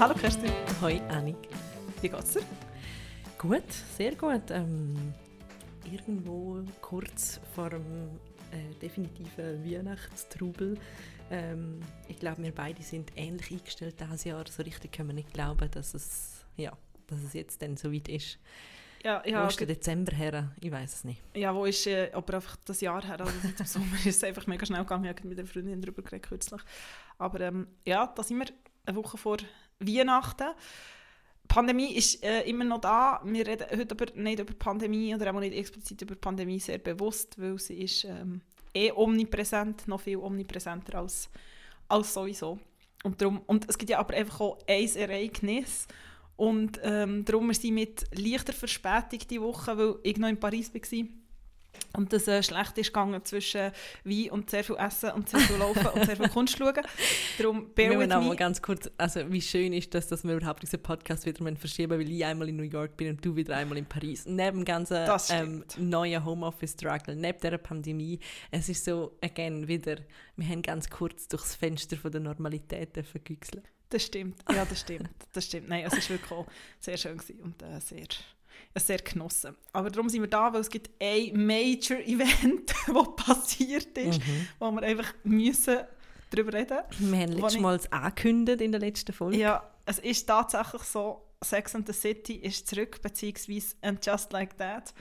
Hallo Kerstin. Hoi Annik. Wie geht's dir? Gut, sehr gut. Ähm, irgendwo kurz vor dem äh, definitiven Weihnachtstrubel. Ähm, ich glaube, wir beide sind ähnlich eingestellt dieses Jahr. So richtig können wir nicht glauben, dass es, ja, dass es jetzt dann so weit ist. Ja, ja, Wo ist der Dezember her? Ich weiß es nicht. ja, wo ist äh, aber einfach das Jahr her? Also seit dem Sommer ist es einfach mega schnell gegangen. Ich habe mit einer Freundin darüber geredet kürzlich. Aber ähm, ja, da sind wir eine Woche vor Weihnachten. Die Pandemie ist äh, immer noch da. Wir reden heute aber nicht über die Pandemie oder auch nicht explizit über die Pandemie sehr bewusst, weil sie ist ähm, eh omnipräsent, noch viel omnipräsenter als, als sowieso. Und, darum, und es gibt ja aber einfach auch ein Ereignis, und ähm, darum wir sind mit leichter Verspätung diese Woche, weil ich noch in Paris war. Und das äh, schlecht ist gegangen zwischen Wein und sehr viel Essen und sehr viel Laufen und sehr viel Kunst schauen. Darum bear with mal me. ganz kurz, also wie schön ist das, dass wir überhaupt diesen Podcast wieder verschieben weil ich einmal in New York bin und du wieder einmal in Paris. Neben dem ganzen ähm, neuen Homeoffice-Struggle, neben dieser Pandemie, es ist so, again, wieder, wir haben ganz kurz durchs Fenster von der Normalität dürfen güchseln. Das stimmt, ja, das stimmt. Das stimmt. Nein, es war wirklich auch sehr schön gewesen und äh, sehr, sehr genossen. Aber darum sind wir da, weil es gibt ein Major-Event, das passiert ist, Mhm. wo wir einfach müssen darüber reden Wir haben letztes ich- Mal angekündigt in der letzten Folge. Ja, es ist tatsächlich so, Sex and the City ist zurück, beziehungsweise And Just Like That.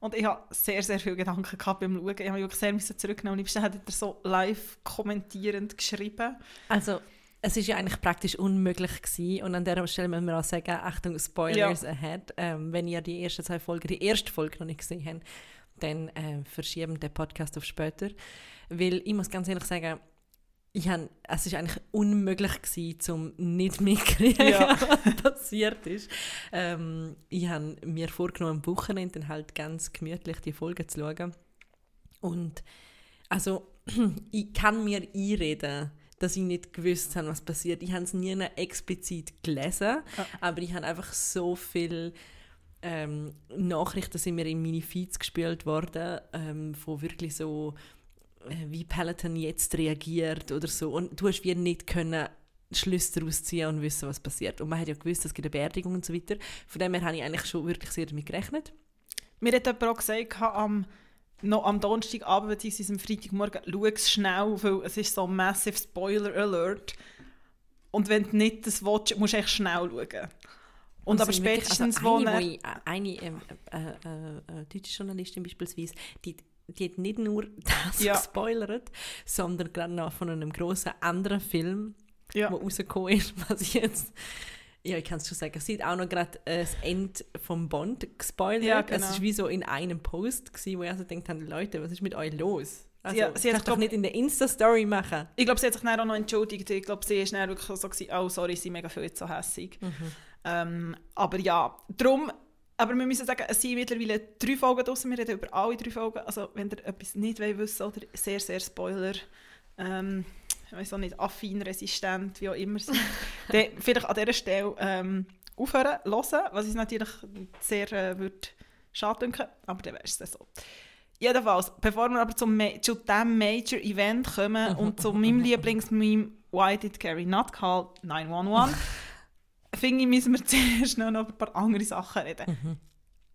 Und ich habe sehr, sehr viele Gedanken gehabt beim Schauen. Ich habe mich wirklich sehr müssen zurücknehmen. Am liebsten hat er so live kommentierend geschrieben. Also, es ist ja eigentlich praktisch unmöglich gewesen. Und an der Stelle müssen wir auch sagen, Achtung, Spoilers ahead. Ähm, wenn ihr die ersten zwei Folgen, die erste Folge noch nicht gesehen habt, dann äh, verschieben den Podcast auf später. Weil ich muss ganz ehrlich sagen, ich han, es ist eigentlich unmöglich gewesen, um nicht mitkriegen, Ja. was passiert ist. Ähm, ich habe mir vorgenommen, am Wochenende dann halt ganz gemütlich die Folge zu schauen. Und also, ich kann mir einreden, dass ich nicht gewusst habe, was passiert. Ich habe es nie explizit gelesen, Ja. aber ich habe einfach so viel ähm, Nachrichten sind mir in meine Feeds gespielt worden, ähm, von wirklich so, äh, wie Peloton jetzt reagiert oder so. Und du hast wie nicht können Schlüsse daraus ziehen und wissen, was passiert. Und man hat ja gewusst, es gibt eine Beerdigung und so weiter. Von dem her habe ich eigentlich schon wirklich sehr damit gerechnet. Mir hat jemand auch gesagt, am, noch am Donnerstagabend bzw. am Freitagmorgen, schau es schnell, weil es ist so ein massive Spoiler Alert. Und wenn du nicht das willst, musst du echt schnell schauen. Und aber Also wirklich- spätestens, also wo eine, er... wo ich, äh, eine ähm, äh, äh, äh, deutsche Journalistin beispielsweise, die, die hat nicht nur das Ja. gespoilert, sondern gerade noch von einem grossen anderen Film, Ja. der rausgekommen ist, was ich jetzt... Ja, ich kann es schon sagen. Sie hat auch noch gerade äh, das Ende vom Bond gespoilert. Ja, Es genau. war wie so in einem Post, gewesen, wo ich also gedacht habe, Leute, was ist mit euch los? Also, Ja, sie hat, doch glaub- nicht in der Insta-Story machen. Ich glaube, sie hat sich dann auch noch entschuldigt. Ich glaube, sie ist dann wirklich so gewesen, oh, sorry, sie sind mega viel so hässig. Ähm, aber ja, darum, aber wir müssen sagen, es sind mittlerweile drei Folgen draussen. Wir reden über alle drei Folgen. Also, wenn ihr etwas nicht wollt wissen oder sehr, sehr Spoiler, ähm, ich weiß auch nicht, affin, resistent, wie auch immer sind, dann vielleicht an dieser Stelle ähm, aufhören, hören, was ich natürlich sehr äh, würde schade denken, aber dann wäre es so. Jedenfalls, bevor wir aber zum Ma zu diesem Major Event kommen und zu meinem Lieblingsmeme Why did Carrie not call 911, finde ich, müssen wir zuerst noch über ein paar andere Sachen reden.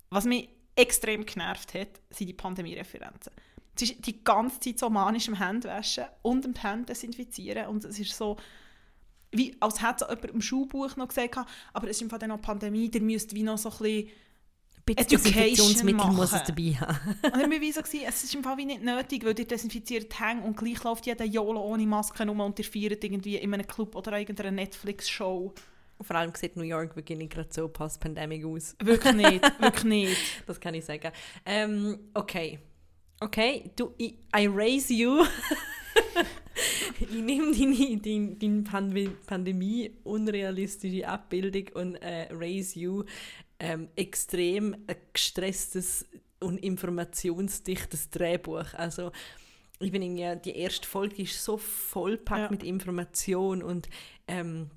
Was mich extrem genervt hat, sind die Pandemie-Referenzen. Es ist die ganze Zeit so manisch am Händewaschen und am Hände desinfizieren und es ist so, wie als hätte so jemand im Schulbuch noch gesagt, aber es ist im Fall dann noch Pandemie, der müsst wie noch so ein bisschen Education Desinfektionsmittel muss es dabei haben. und ich war wie so, gewesen, es ist im Fall wie nicht nötig, weil ihr desinfiziert die Hänge und gleich läuft jeder YOLO ohne Maske rum und ihr feiert irgendwie in einem Club oder irgendeiner Netflix-Show. Vor allem sieht New York wirklich gerade so post-pandemic aus. Wirklich nicht, wirklich nicht. Das kann ich sagen. Ähm, okay. Okay, du, ich, I raise you. ich nehme deine, deine Pand Pandemie unrealistische Abbildung und äh, raise you ähm, extrem gestresstes und informationsdichtes Drehbuch. Also ich bin irgendwie, die erste Folge ist so vollpackt Ja. mit Information und ähm,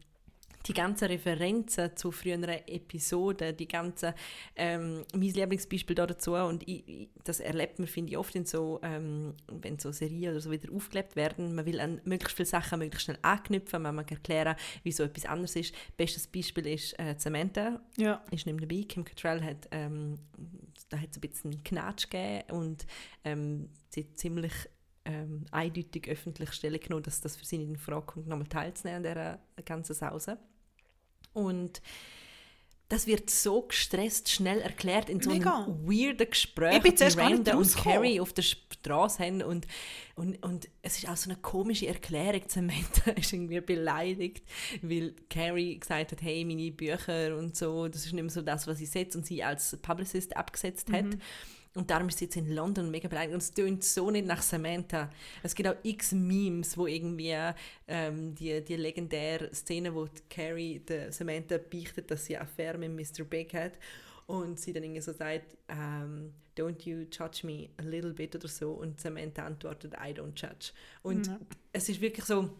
die ganzen Referenzen zu früheren Episoden, die ganzen, ähm, mein Lieblingsbeispiel da dazu, und ich, ich, das erlebt man, finde ich, oft in so, ähm, wenn so Serien oder so wieder aufgelebt werden, man will an möglichst viele Sachen möglichst schnell anknüpfen, man mag erklären, wieso etwas anderes ist. Bestes Beispiel ist äh, Samantha, Ja. ist nicht dabei, Kim Cattrall hat, ähm, da hat es ein bisschen einen Knatsch gegeben. Und ähm, sie ziemlich ähm, eindeutig öffentlich Stellung genommen, dass das für sie nicht in Frage kommt, nochmal teilzunehmen an dieser ganzen Sause. Und das wird so gestresst schnell erklärt in so Mega. einem weirden Gespräch, Ich bin die Miranda und. Carrie auf der Straße haben und, und, und es ist auch so eine komische Erklärung. Samantha ist irgendwie beleidigt, weil Carrie gesagt hat, hey, meine Bücher und so, das ist nicht mehr so das, was ich setze und sie als Publicist abgesetzt hat. Und darum ist sie jetzt in London mega beleidigt. Und es tönt so nicht nach Samantha. Es gibt auch x Memes, wo irgendwie ähm, die, die legendäre Szene, wo Carrie der Samantha beichtet, dass sie eine Affäre mit Mr. Big hat. Und sie dann irgendwie so sagt, ähm, don't you judge me a little bit oder so. Und Samantha antwortet, I don't judge. Und Ja. es ist wirklich so,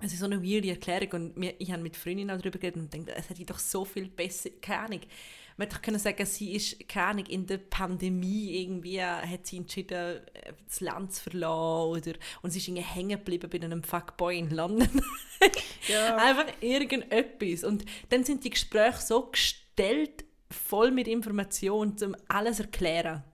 es ist so eine weirde Erklärung und mir, ich habe mit Freundinnen auch darüber geredet und denke, es hätte doch so viel besser, keine Ahnung. Man hätte können sagen, sie ist, keine Ahnung, in der Pandemie irgendwie hat sie entschieden, äh, das Land zu verlassen oder, und sie ist irgendwie hängen geblieben bei einem Fuckboy in London. Ja. Einfach irgendetwas. Und dann sind die Gespräche so gestellt, voll mit Informationen, um alles zu erklären.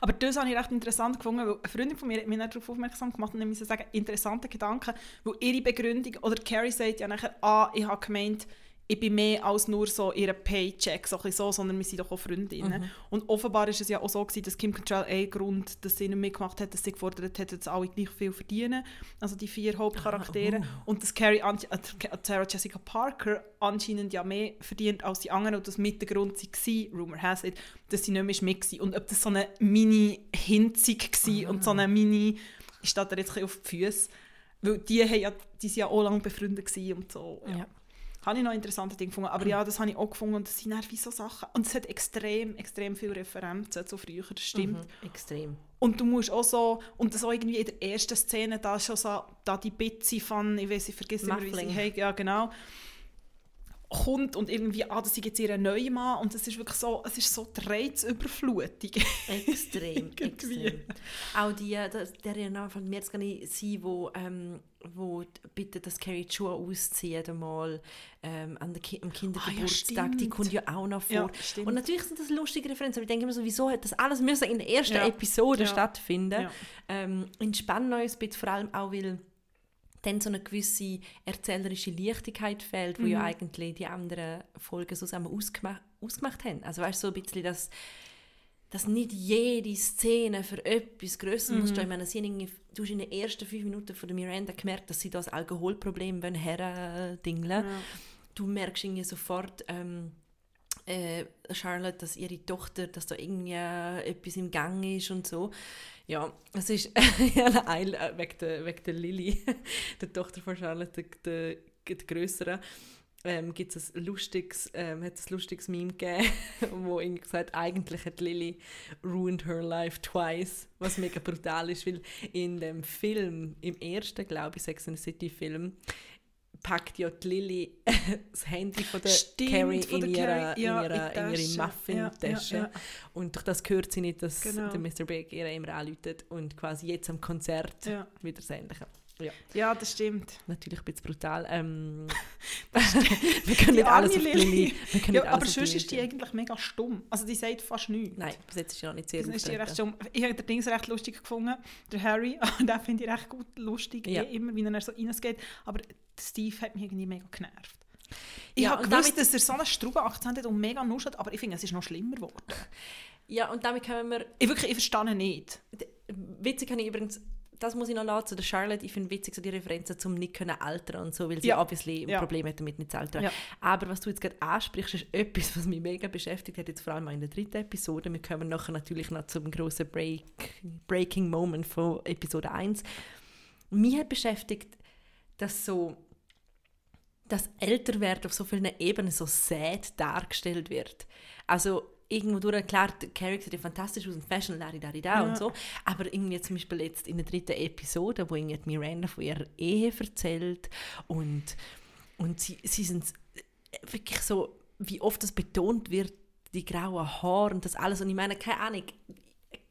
Aber das habe ich recht interessant gefunden, weil eine Freundin von mir hat mich darauf aufmerksam gemacht und ich muss sagen, interessante Gedanken, weil ihre Begründung, oder Carrie sagt ja nachher, ah, ich habe gemeint, ich bin mehr als nur so ihre Paycheck, so, so, sondern wir sind doch auch Freundinnen. Und offenbar ist es ja auch so gewesen, dass Kim Cattrall ein Grund, dass sie nicht mitgemacht hat, dass sie gefordert hat, dass alle gleich viel verdienen, also die vier Hauptcharaktere. Ah, Und dass Carrie, an- äh, Sarah Jessica Parker anscheinend ja mehr verdient als die anderen und das mit der Grund war, Rumor has it, dass sie nicht mehr mit war. Und ob das so eine Mini-Hinzig war und so eine Mini, ich stehe da jetzt ein auf die Füße, weil die, haben ja, die sind ja auch lange befreundet und so. Ja. Ja. Habe ich noch interessante Dinge gefunden. Aber ja, das habe ich auch gefunden und das sind dann wie so Sachen. Und es hat extrem, extrem viele Referenzen zu früher, das stimmt. Mhm, extrem. Und du musst auch so, und das auch irgendwie in der ersten Szene, da ist schon so, da die Bitzi von, ich weiß, ich vergesse immer, wie sie heißt, ja genau, kommt und irgendwie, ah, das ist jetzt ihr neuer Mann und es ist wirklich so, es ist so die Reizüberflutung. Extrem, extrem. Auch die, äh, das- der Renner von mir jetzt gar nicht sein, wo, ähm, wo bittet, dass Carrie die Schuhe auszieht einmal ähm, an der Ki am Kindergeburtstag. die stimmt. kommt ja auch noch vor. Ja. Und natürlich sind das lustige Referenzen, aber ich denke immer so, wieso hat das alles müssen in der ersten Ja. Episode Ja. stattfinden? Ja. Ähm, entspannen uns ein bisschen, vor allem auch, weil dann so eine gewisse erzählerische Leichtigkeit fehlt, wo Mhm. ja eigentlich die anderen Folgen so zusammen ausgemacht, ausgemacht haben. Also weißt du, so ein bisschen das dass nicht jede Szene für etwas Größeres muss stehen. Ich meine, sie du hast in den ersten fünf Minuten von der Miranda gemerkt, dass sie das Alkoholproblem herdingeln Ja. Du merkst irgendwie sofort, ähm, äh, Charlotte, dass ihre Tochter, dass da irgendwie äh, etwas im Gang ist und so. Ja, es ist ein, äh, wegen, der, wegen der Lily, der Tochter von Charlotte, der, der, Größeren ähm, gibt es lustiges, ähm, hat es ein lustiges Meme gegeben, wo irgendwie gesagt eigentlich hat Lily ruined her life twice, was mega brutal ist, weil in dem Film, im ersten, glaube ich, Sex and City Film, packt ja die Lily das Handy von der Stimmt, Carrie von in der ihrer, Carrie, ja, in ihrer, in ihre Tasche. Muffin-Tasche. Ja, ja. Und durch das hört sie nicht, dass Genau. der Mr. Big ihr immer anläutet und quasi jetzt am Konzert wieder das Ähnliche. Ja, ja, das stimmt. natürlich ein bisschen brutal. Ähm, wir können nicht alles auf können Ja, aber sonst ist die eigentlich mega stumm. Also die sagt fast nichts. Nein, bis jetzt ist sie noch nicht sehr ist die recht stumm. Ich habe den Dings recht lustig gefunden. Der Harry, den finde ich recht gut lustig, Ja. eh, immer, wie er so reingeht. Aber Steve hat mich irgendwie mega genervt. Ich Ja, habe gewusst, dass er so einen Struben-Akzent hat und mega nuschelt, aber ich finde, es ist noch schlimmer geworden. Ja, und damit können wir... Ich wirklich, ich verstehe nicht. Witzig kann ich übrigens... Das muss ich noch lassen, zu der Charlotte. Ich finde witzig so die Referenzen zum nicht können altern und so, weil sie Ja. obviously ein Ja. Problem hat damit nicht zu altern. Ja. Aber was du jetzt gerade ansprichst, ist etwas, was mich mega beschäftigt hat, jetzt vor allem in der dritten Episode. Wir kommen nachher natürlich noch zum grossen Break, Breaking Moment von Episode 1. Mich hat beschäftigt, dass so das Älterwerden auf so vielen Ebenen so sad dargestellt wird. Also irgendwo durch, klar, Carrie sieht ja fantastisch aus und Fashion, lari, lari, da Ja. und so, aber irgendwie zum Beispiel jetzt in der dritten Episode, wo irgendwie die Miranda von ihrer Ehe erzählt und, und sie, sie sind wirklich so, wie oft das betont wird, die grauen Haare und das alles. Und ich meine, keine Ahnung,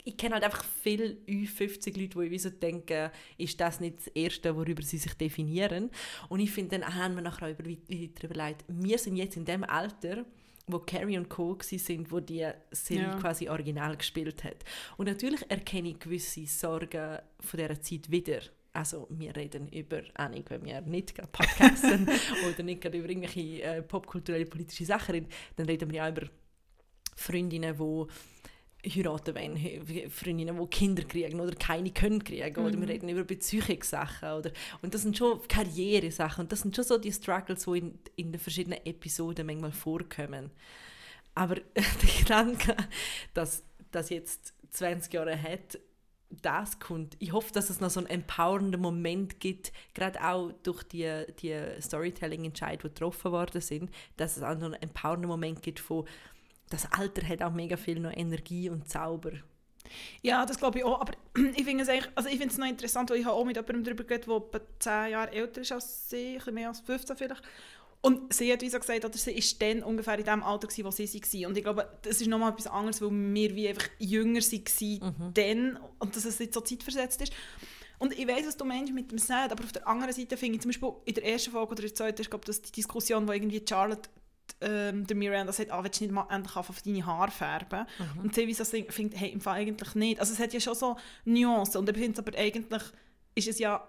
ich kenne halt einfach viele 50 Leute, die ich so denken, ist das nicht das Erste, worüber sie sich definieren. Und ich finde, dann haben wir nachher auch weiter überlegt, wir sind jetzt in dem Alter, wo Carrie und Co. sind, wo die Serie ja. quasi original gespielt hat. Und natürlich erkenne ich gewisse Sorgen von dieser Zeit wieder. Also wir reden über, Ahnung, wenn wir nicht gerade podcasten oder nicht gerade über irgendwelche äh, popkulturelle politische Sachen reden, dann reden wir ja über Freundinnen, die heiraten wollen, Freundinnen, die Kinder kriegen oder keine können kriegen. Mhm. Oder wir mhm. reden über Beziehungssachen. Oder, und das sind schon Karrieresachen. Und das sind schon so die Struggles, die in, in den verschiedenen Episoden manchmal vorkommen. Aber der Gedanke, dass das jetzt 20 Jahre hat, das kommt. Ich hoffe, dass es noch so einen empowernden Moment gibt, gerade auch durch die, die Storytelling-Entscheidungen, die getroffen worden sind, dass es auch noch einen empowernden Moment gibt von das Alter hat auch mega viel noch Energie und Zauber. Ja, das glaube ich auch. Aber ich finde es eigentlich, also ich finde es noch interessant, weil ich habe auch mit jemandem darüber geredet, der etwa 10 Jahre älter ist als sie, ein bisschen mehr als 15 vielleicht. Und sie hat wie so gesagt, oder sie war dann ungefähr in dem Alter, gewesen, wo sie war. Und ich glaube, das ist nochmal etwas anderes, weil wir wie einfach jünger waren mhm. dann und dass es nicht so zeitversetzt ist. Und ich weiß, was du meinst mit dem Sad, aber auf der anderen Seite finde ich zum Beispiel in der ersten Folge oder der zweiten, ich glaube, das die Diskussion, wo irgendwie Charlotte ähm, der Miranda sagt, ah, willst du nicht mal endlich auf deine Haare färben? Mhm. Und Ceviso findet, hey, im Fall eigentlich nicht. Also es hat ja schon so Nuancen und ich finde aber eigentlich ist es ja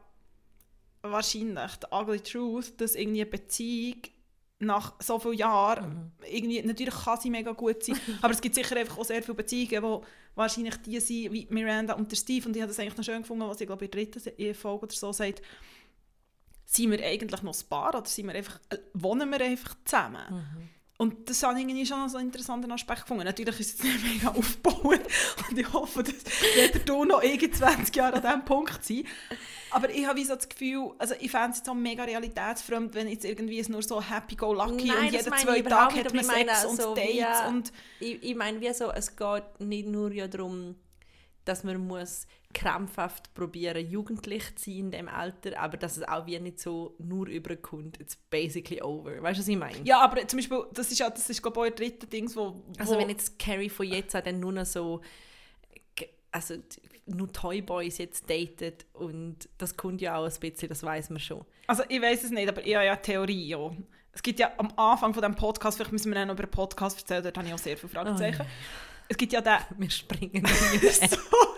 wahrscheinlich die ugly truth, dass irgendwie eine Beziehung nach so vielen Jahren, mhm. irgendwie, natürlich kann sie mega gut sein, aber es gibt sicher einfach auch sehr viele Beziehungen, die wahrscheinlich die sind, wie Miranda und der Steve, und ich habe das eigentlich noch schön gefunden, was ich glaube in der dritten Folge oder so sagt, sind wir eigentlich noch ein Paar oder sind wir einfach, äh, wohnen wir einfach zusammen? Mhm. Und das habe ich irgendwie schon so einen interessanten Aspekt gefunden. Natürlich ist es nicht mega aufbauend und ich hoffe, dass jeder du noch irgendwie 20 Jahre an diesem Punkt sein. Aber ich habe so das Gefühl, also ich fände es so mega realitätsfremd, wenn jetzt irgendwie es nur so happy-go-lucky und jede zwei Tage hat man Sex und so Dates. Wie, und ich, ich meine, wie so, es geht nicht nur ja darum, dass man muss krampfhaft probieren, jugendlich zu sein in dem Alter, aber dass es auch wie nicht so nur überkommt, it's basically over. Weißt du, was ich meine? Ja, aber zum Beispiel, das ist ja, das ist glaube ich, ein dritter Ding, wo, wo... Also wenn jetzt Carrie von jetzt an dann nur noch so also nur Toyboys jetzt datet und das kommt ja auch ein bisschen, das weiß man schon. Also ich weiß es nicht, aber ich habe ja Theorie, ja. Es gibt ja am Anfang von dem Podcast, vielleicht müssen wir dann über einen Podcast erzählen, dort habe ich auch sehr viele Fragezeichen. Oh. Es gibt ja den... Wir springen!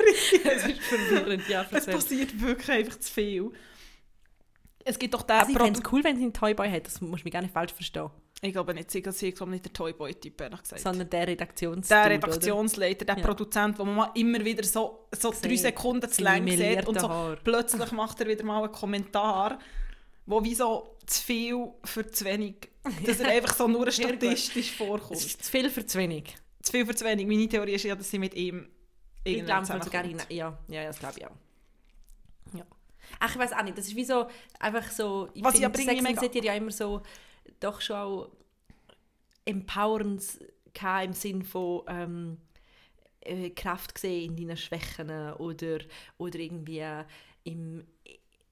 es ist verwirrend, ja. Es passiert wirklich einfach zu viel. Es gibt doch den... Also ich fände es cool, wenn sie einen Toyboy hat, das muss mich gar nicht falsch verstehen. Ich glaube nicht, sie ist nicht der Toyboy-Typ, ehrlich gesagt. Sondern der Redaktionsleiter. Der Redaktionsleiter, der ja. Produzent, wo man mal immer wieder so, so drei Sekunden zu lang sieht und so Haar. plötzlich macht er wieder mal einen Kommentar, wo wie so zu viel für zu wenig, dass er einfach so nur statistisch vorkommt. Es ist zu viel für zu wenig zu viel für zu wenig. Meine Theorie ist ja, dass sie mit ihm ich glaube sogar in, ja, ja, das glaube ich auch. Ja. Ach, ich weiß auch nicht, das ist wie so, einfach so, ich Was finde, Sex and City ja immer so, doch schon auch empowernd im Sinn von ähm, äh, Kraft gesehen in deinen Schwächen oder, oder irgendwie im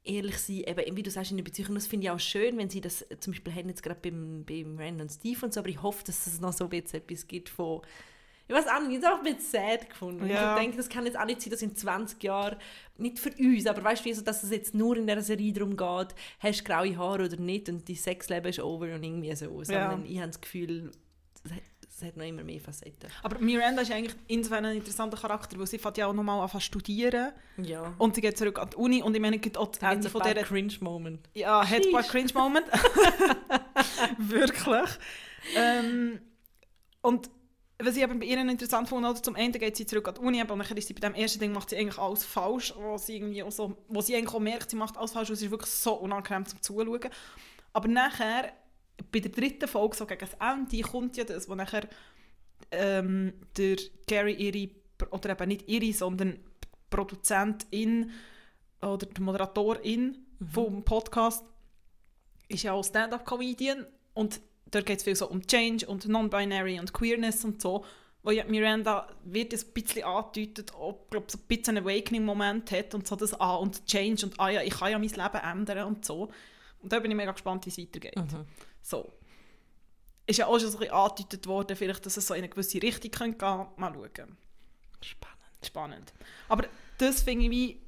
ehrlich sein, eben, wie du sagst, in der Beziehung, das finde ich auch schön, wenn sie das zum Beispiel haben jetzt gerade beim, beim Rand und Steve und so, aber ich hoffe, dass es noch so etwas gibt von ich weiß auch nicht, ich habe auch bisschen sad gefunden. Ja. Ich denke, das kann jetzt auch nicht sein, dass in 20 Jahren, nicht für uns, aber weißt du, dass es jetzt nur in dieser Serie darum geht, hast du graue Haare oder nicht und dein Sexleben ist over und irgendwie so. Sondern ja. ich habe das Gefühl, es hat noch immer mehr Facetten. Aber Miranda ist eigentlich insofern ein interessanter Charakter, weil sie fängt ja auch nochmal an studieren. Ja. Und sie geht zurück an die Uni und ich meine, gibt auch das Ende von dieser... Cringe-Moment. Ja, hat ein Cringe-Moment. Wirklich. Ähm, und was ich eben bei ihr interessant fand, also zum Ende geht sie zurück an die Uni, aber dann ist sie bei dem ersten Ding macht sie eigentlich alles falsch, wo sie irgendwie auch so, wo sie eigentlich auch merkt, sie macht alles falsch, und es ist wirklich so unangenehm zum Zuschauen. Aber nachher bei der dritten Folge, so gegen das Ende, kommt ja das, wo nachher ähm, der Gary ihre, oder eben nicht ihre, sondern die Produzentin oder die Moderatorin mhm. vom Podcast ist ja auch Stand-Up-Comedian und dort geht es viel so um Change und Non-Binary und Queerness und so, wo ja Miranda wird ein bisschen angedeutet, ob glaub, so ein bisschen einen Awakening-Moment hat und so das ah und Change und ah ja, ich kann ja mein Leben ändern und so. Und da bin ich mega gespannt, wie es weitergeht. Mhm. So. ist ja auch schon so ein bisschen angedeutet worden, vielleicht, dass es so in eine gewisse Richtung gehen könnte. Mal schauen. Spannend. Spannend. Aber das finde ich wie,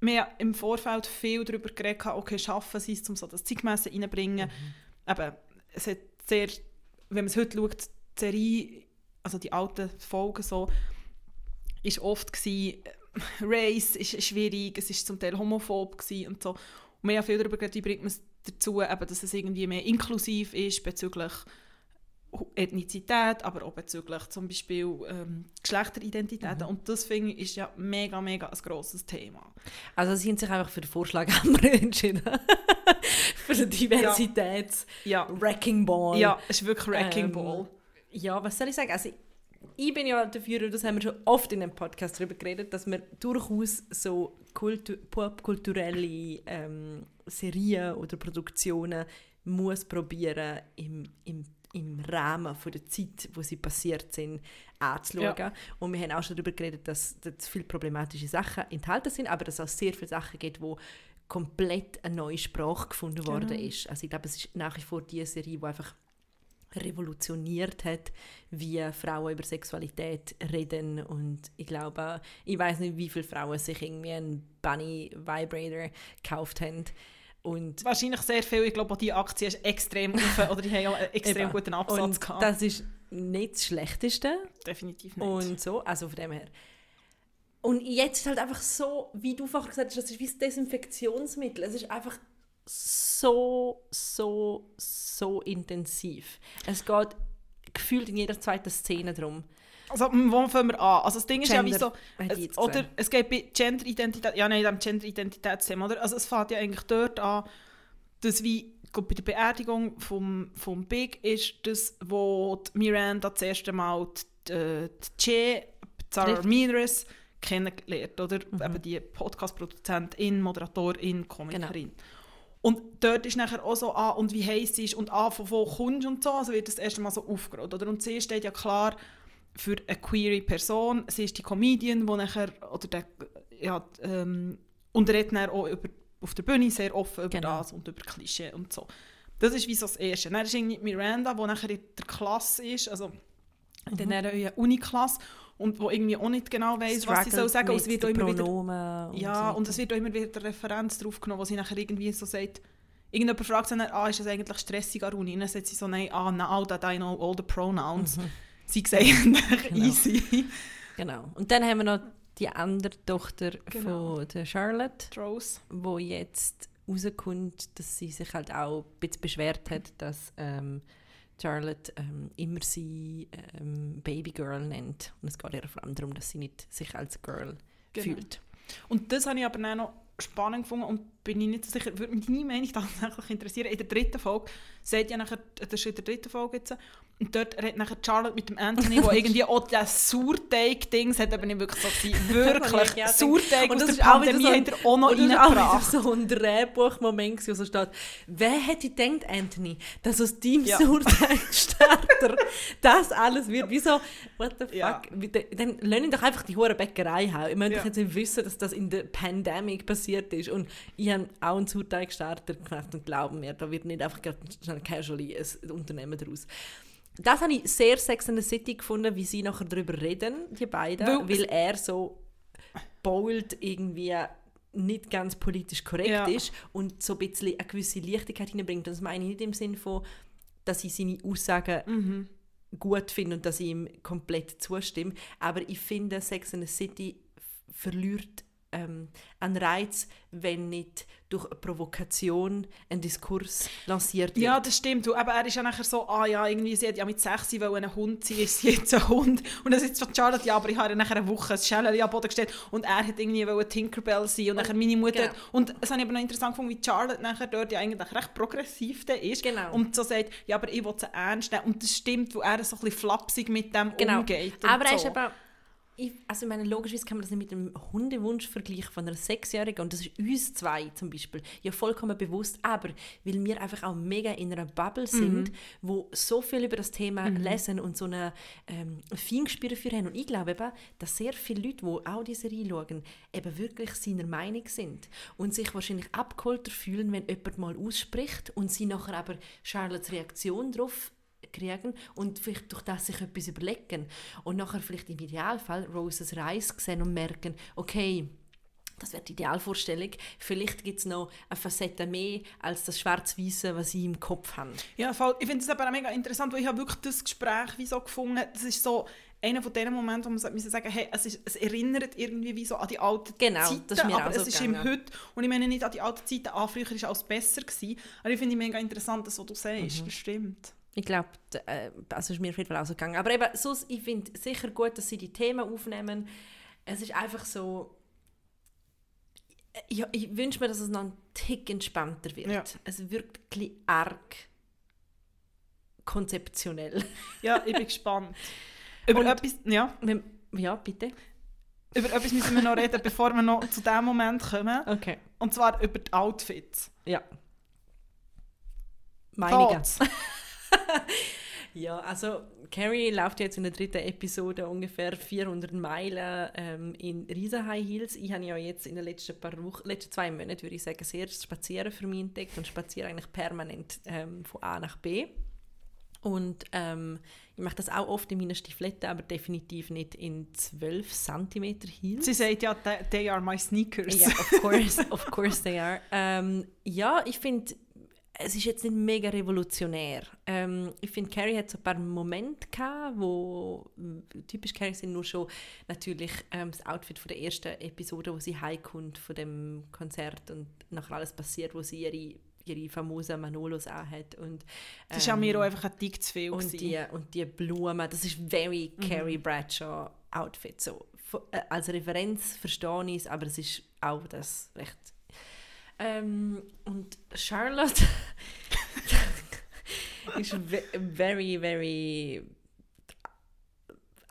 wir im Vorfeld viel darüber geredet, okay, schaffen sie es, um so das Zeitmessen reinzubringen. Mhm. Eben, es hat sehr, wenn man es heute schaut, die Serie, also die alten Folgen so, ist oft gewesen, äh, Race ist schwierig, es ist zum Teil homophob gewesen und so. Und wir haben viel darüber geredet, wie bringt man es dazu, eben, dass es irgendwie mehr inklusiv ist bezüglich Ethnizität, aber auch bezüglich zum Beispiel ähm, Geschlechteridentitäten. Und das finde ich ist ja mega, mega ein grosses Thema. Also sie haben sich einfach für den Vorschlag entschieden. Für den Diversitäts Ja, Wrecking Ball. ja es ist wirklich Wrecking Ähm, Ball. Ja, was soll ich sagen? Also, ich bin ja dafür, das haben wir schon oft in einem Podcast darüber geredet, dass man durchaus so kultu popkulturelle ähm, Serien oder Produktionen muss probieren im, im, im Rahmen von der Zeit, wo sie passiert sind, anzuschauen. Ja. Und wir haben auch schon darüber geredet, dass, dass viele problematische Sachen enthalten sind, aber dass es auch sehr viele Sachen gibt, wo komplett eine neue Sprache gefunden worden Genau. ist. Also ich glaube, es ist nach wie vor die Serie, die einfach revolutioniert hat, wie Frauen über Sexualität reden und ich glaube, ich weiß nicht, wie viele Frauen sich irgendwie einen Bunny Vibrator gekauft haben und Wahrscheinlich sehr viel. Ich glaube, die Aktie ist extrem hoch oder die haben ja einen extrem Eben. guten Absatz und gehabt. das ist nicht das Schlechteste Definitiv nicht. und so, also von dem her. Und jetzt ist halt einfach so, wie du vorher gesagt hast, das ist wie das Desinfektionsmittel. Es ist einfach so, so, so intensiv. Es geht gefühlt in jeder zweiten Szene drum. Also, m, wo fangen wir an? Also, das Ding ist ja wie Gender, so, es, oder es geht bei Gender-Identität, ja nein, dem Gender-Identitätsthema, oder? Also, es fängt ja eigentlich dort an, dass wie, bei der Beerdigung vom, vom Big ist das, wo Miranda das erste Mal die, äh, die Che, Sarah Trifft. Kennengelernt, oder? Mhm. Eben die Podcast-Produzentin, Moderatorin, Komikerin. Genau. Und dort ist nachher auch so, ah, und wie heiß sie ist und ah, von wo kommst und so, also wird das erste Mal so aufgerollt, oder? Und sie steht ja klar für eine queere Person, sie ist die Comedian, die nachher, oder der, ja, ähm, und redet dann auch über, auf der Bühne sehr offen über Genau. das und über Klischee und so. Das ist wie so das Erste. Dann ist irgendwie Miranda, die nachher in der Klasse ist, also in Mhm. der Uni-Klasse, und wo irgendwie auch nicht genau weiss, was sie soll sagen. Und es wird immer wieder ja, so und es wird auch immer wieder eine Referenz drauf genommen, wo sie nachher irgendwie so sagt, irgendjemand fragt sie dann, ah, ist das eigentlich stressig an Uni? Und dann sagt sie so, nein, ah, now that I know all the pronouns. Sie sehen eigentlich Genau. easy. Genau. Und dann haben wir noch die andere Tochter Genau. von der Charlotte, Rose. wo jetzt rauskommt, dass sie sich halt auch ein bisschen beschwert hat, dass ähm, Charlotte ähm, immer sie ähm, Babygirl nennt. Und es geht ihr vor allem darum, dass sie nicht sich als Girl Genau. fühlt. Und das habe ich aber dann noch spannend gefunden und bin ich nicht so sicher, würde mich deine Meinung tatsächlich interessieren. In der dritten Folge, seht ihr nachher, das ist in der dritten Folge jetzt, und dort redet nachher Charlotte mit dem Anthony, wo irgendwie auch das Sauerteig-Dings hat aber nicht wirklich so gewesen. Wirklich, Ja, Sauerteig und aus das der auch wieder Pandemie so ein- hat er auch noch Und das reingebracht. so ein Drehbuchmoment, wo so steht, wer hätte gedacht, Anthony, dass aus deinem Ja. Sauerteigstarter das alles wird? Wieso? What the fuck? Ja. Dann lass ihn doch einfach die hure Bäckerei haben. Ich möchte Ja. jetzt nicht wissen, dass das in der Pandemic passiert ist. Und ich habe auch einen Sauerteigstarter gemacht und glauben mir, da wird nicht einfach schnell casually ein Unternehmen daraus. Das habe ich sehr Sex in the City gefunden, wie sie nachher darüber reden, die beiden, Weil- weil er so bold irgendwie nicht ganz politisch korrekt Ja. ist und so ein bisschen eine gewisse Leichtigkeit hineinbringt. Das meine ich nicht im Sinne von, dass ich seine Aussagen Mhm. gut finde und dass ich ihm komplett zustimme. Aber ich finde, Sex in the City verliert ähm, an Reiz, wenn nicht durch eine Provokation ein Diskurs lanciert wird. Ja, das stimmt. Aber er ist ja nachher so, ah ja, irgendwie, sie hat ja mit 6 wollen ein Hund sein, ist sie jetzt ein Hund. Und dann sitzt Charlotte, ja, aber ich habe ihr nachher eine Woche ein Schälchen am Boden gestellt und er hat irgendwie wollen Tinkerbell sein und nachher meine Mutter. Genau. Und es habe ich aber noch interessant gefunden, wie Charlotte nachher dort ja eigentlich recht progressiv ist. Genau. Und so sagt, ja, aber ich will sie ernst nehmen. Und das stimmt, wo er so ein bisschen flapsig mit dem Genau. umgeht. und Aber er so. ist aber, ich, also ich meine, logischerweise kann man das nicht mit dem Hundewunsch vergleichen von einer Sechsjährigen und das ist uns zwei zum Beispiel ja vollkommen bewusst, aber weil wir einfach auch mega in einer Bubble sind, wo so viel über das Thema lesen und so eine ähm, Feingespür dafür haben. Und ich glaube eben, dass sehr viele Leute, die auch diese Serie schauen, eben wirklich seiner Meinung sind und sich wahrscheinlich abgeholter fühlen, wenn jemand mal ausspricht und sie nachher aber Charlottes Reaktion darauf kriegen und vielleicht durch das sich etwas überlegen und nachher vielleicht im Idealfall Roses Reis sehen und merken, okay, das wäre die Idealvorstellung. Vielleicht gibt es noch eine Facette mehr als das Schwarz-Weiße, was ich im Kopf habe. Ja, voll. ich finde es aber auch mega interessant, weil ich habe wirklich das Gespräch wie so gefunden, das ist so einer von den Momenten, wo man sagen müssen hey, es, ist, es erinnert irgendwie wie so an die alten genau, Zeiten, das ist mir aber auch so es ist gegangen. im Heute, und ich meine nicht an die alten Zeiten, ah, früher war alles besser gewesen, aber ich finde es mega interessant, das, was du sagst, Mhm. das stimmt. Ich glaube, äh, also ist mir auf jeden Fall auch so gegangen. Aber eben, sonst, ich finde sicher gut, dass sie die Themen aufnehmen. Es ist einfach so... Ja, ich wünsche mir, dass es noch ein Tick entspannter wird. Ja. Es wirkt ein arg konzeptionell. Ja, ich bin gespannt. Über Und- etwas, ja, Ja, bitte. über etwas müssen wir noch reden, bevor wir noch zu diesem Moment kommen, Okay. und zwar über die Outfits. Ja. Meinungen. Ja, also Carrie läuft jetzt in der dritten Episode ungefähr 400 Meilen ähm, in riesen High Heels. Ich habe ja jetzt in den letzten paar Wochen, letzten zwei Monaten, würde ich sagen, sehr Spazieren für mich entdeckt und spaziere eigentlich permanent ähm, von A nach B. Und ähm, ich mache das auch oft in meinen Stiefeletten, aber definitiv nicht in 12 cm Heels. Sie sagt ja, they, they are my sneakers. Ja, of course, of course they are. Ähm, ja, ich finde, es ist jetzt nicht mega revolutionär. Ähm, ich finde, Carrie hat so ein paar Momente gehabt, wo mm, typisch Carrie sind nur schon natürlich ähm, das Outfit von der ersten Episode, wo sie heimkommt von dem Konzert und nachher alles passiert, wo sie ihre ihre famosen Manolos anhat und Das war mir ähm, auch einfach ein Tick zu viel. und die, und die Blumen, das ist very Mhm. Carrie Bradshaw Outfit. So, äh, als Referenz verstehe ich es, aber es ist auch das recht. Ähm, und Charlotte ist ve very, very